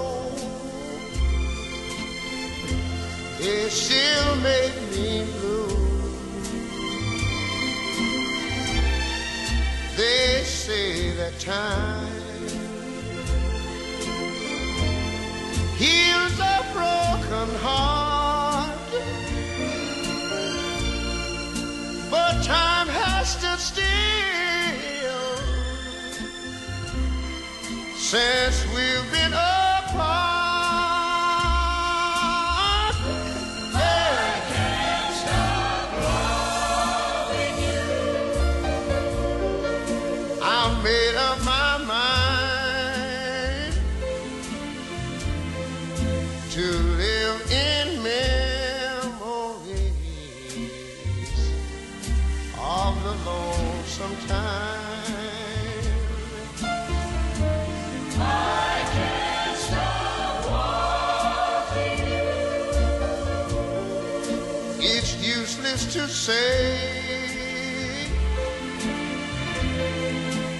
it still make me blue. They say that time heals a broken heart, but time has stood still. Since we've useless to say.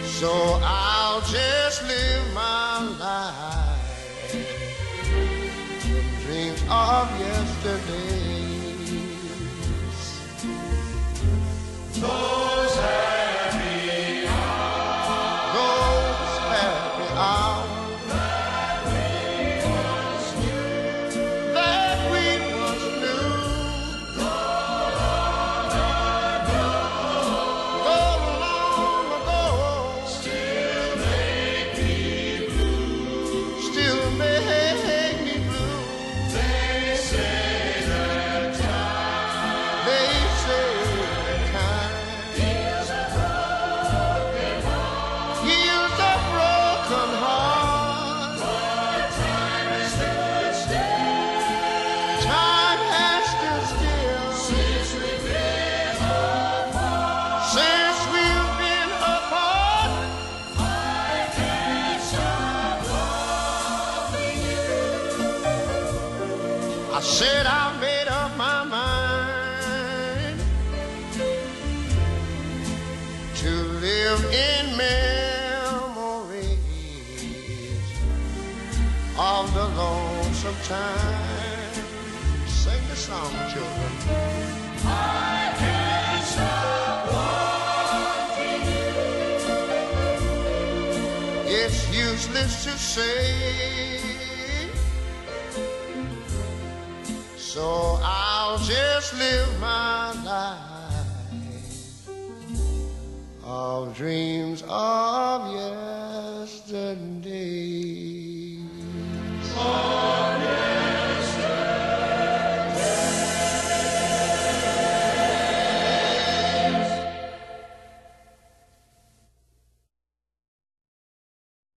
So I'll just live my life in dreams of yesterdays. Those say. So I'll just live my life of dreams of yesterday.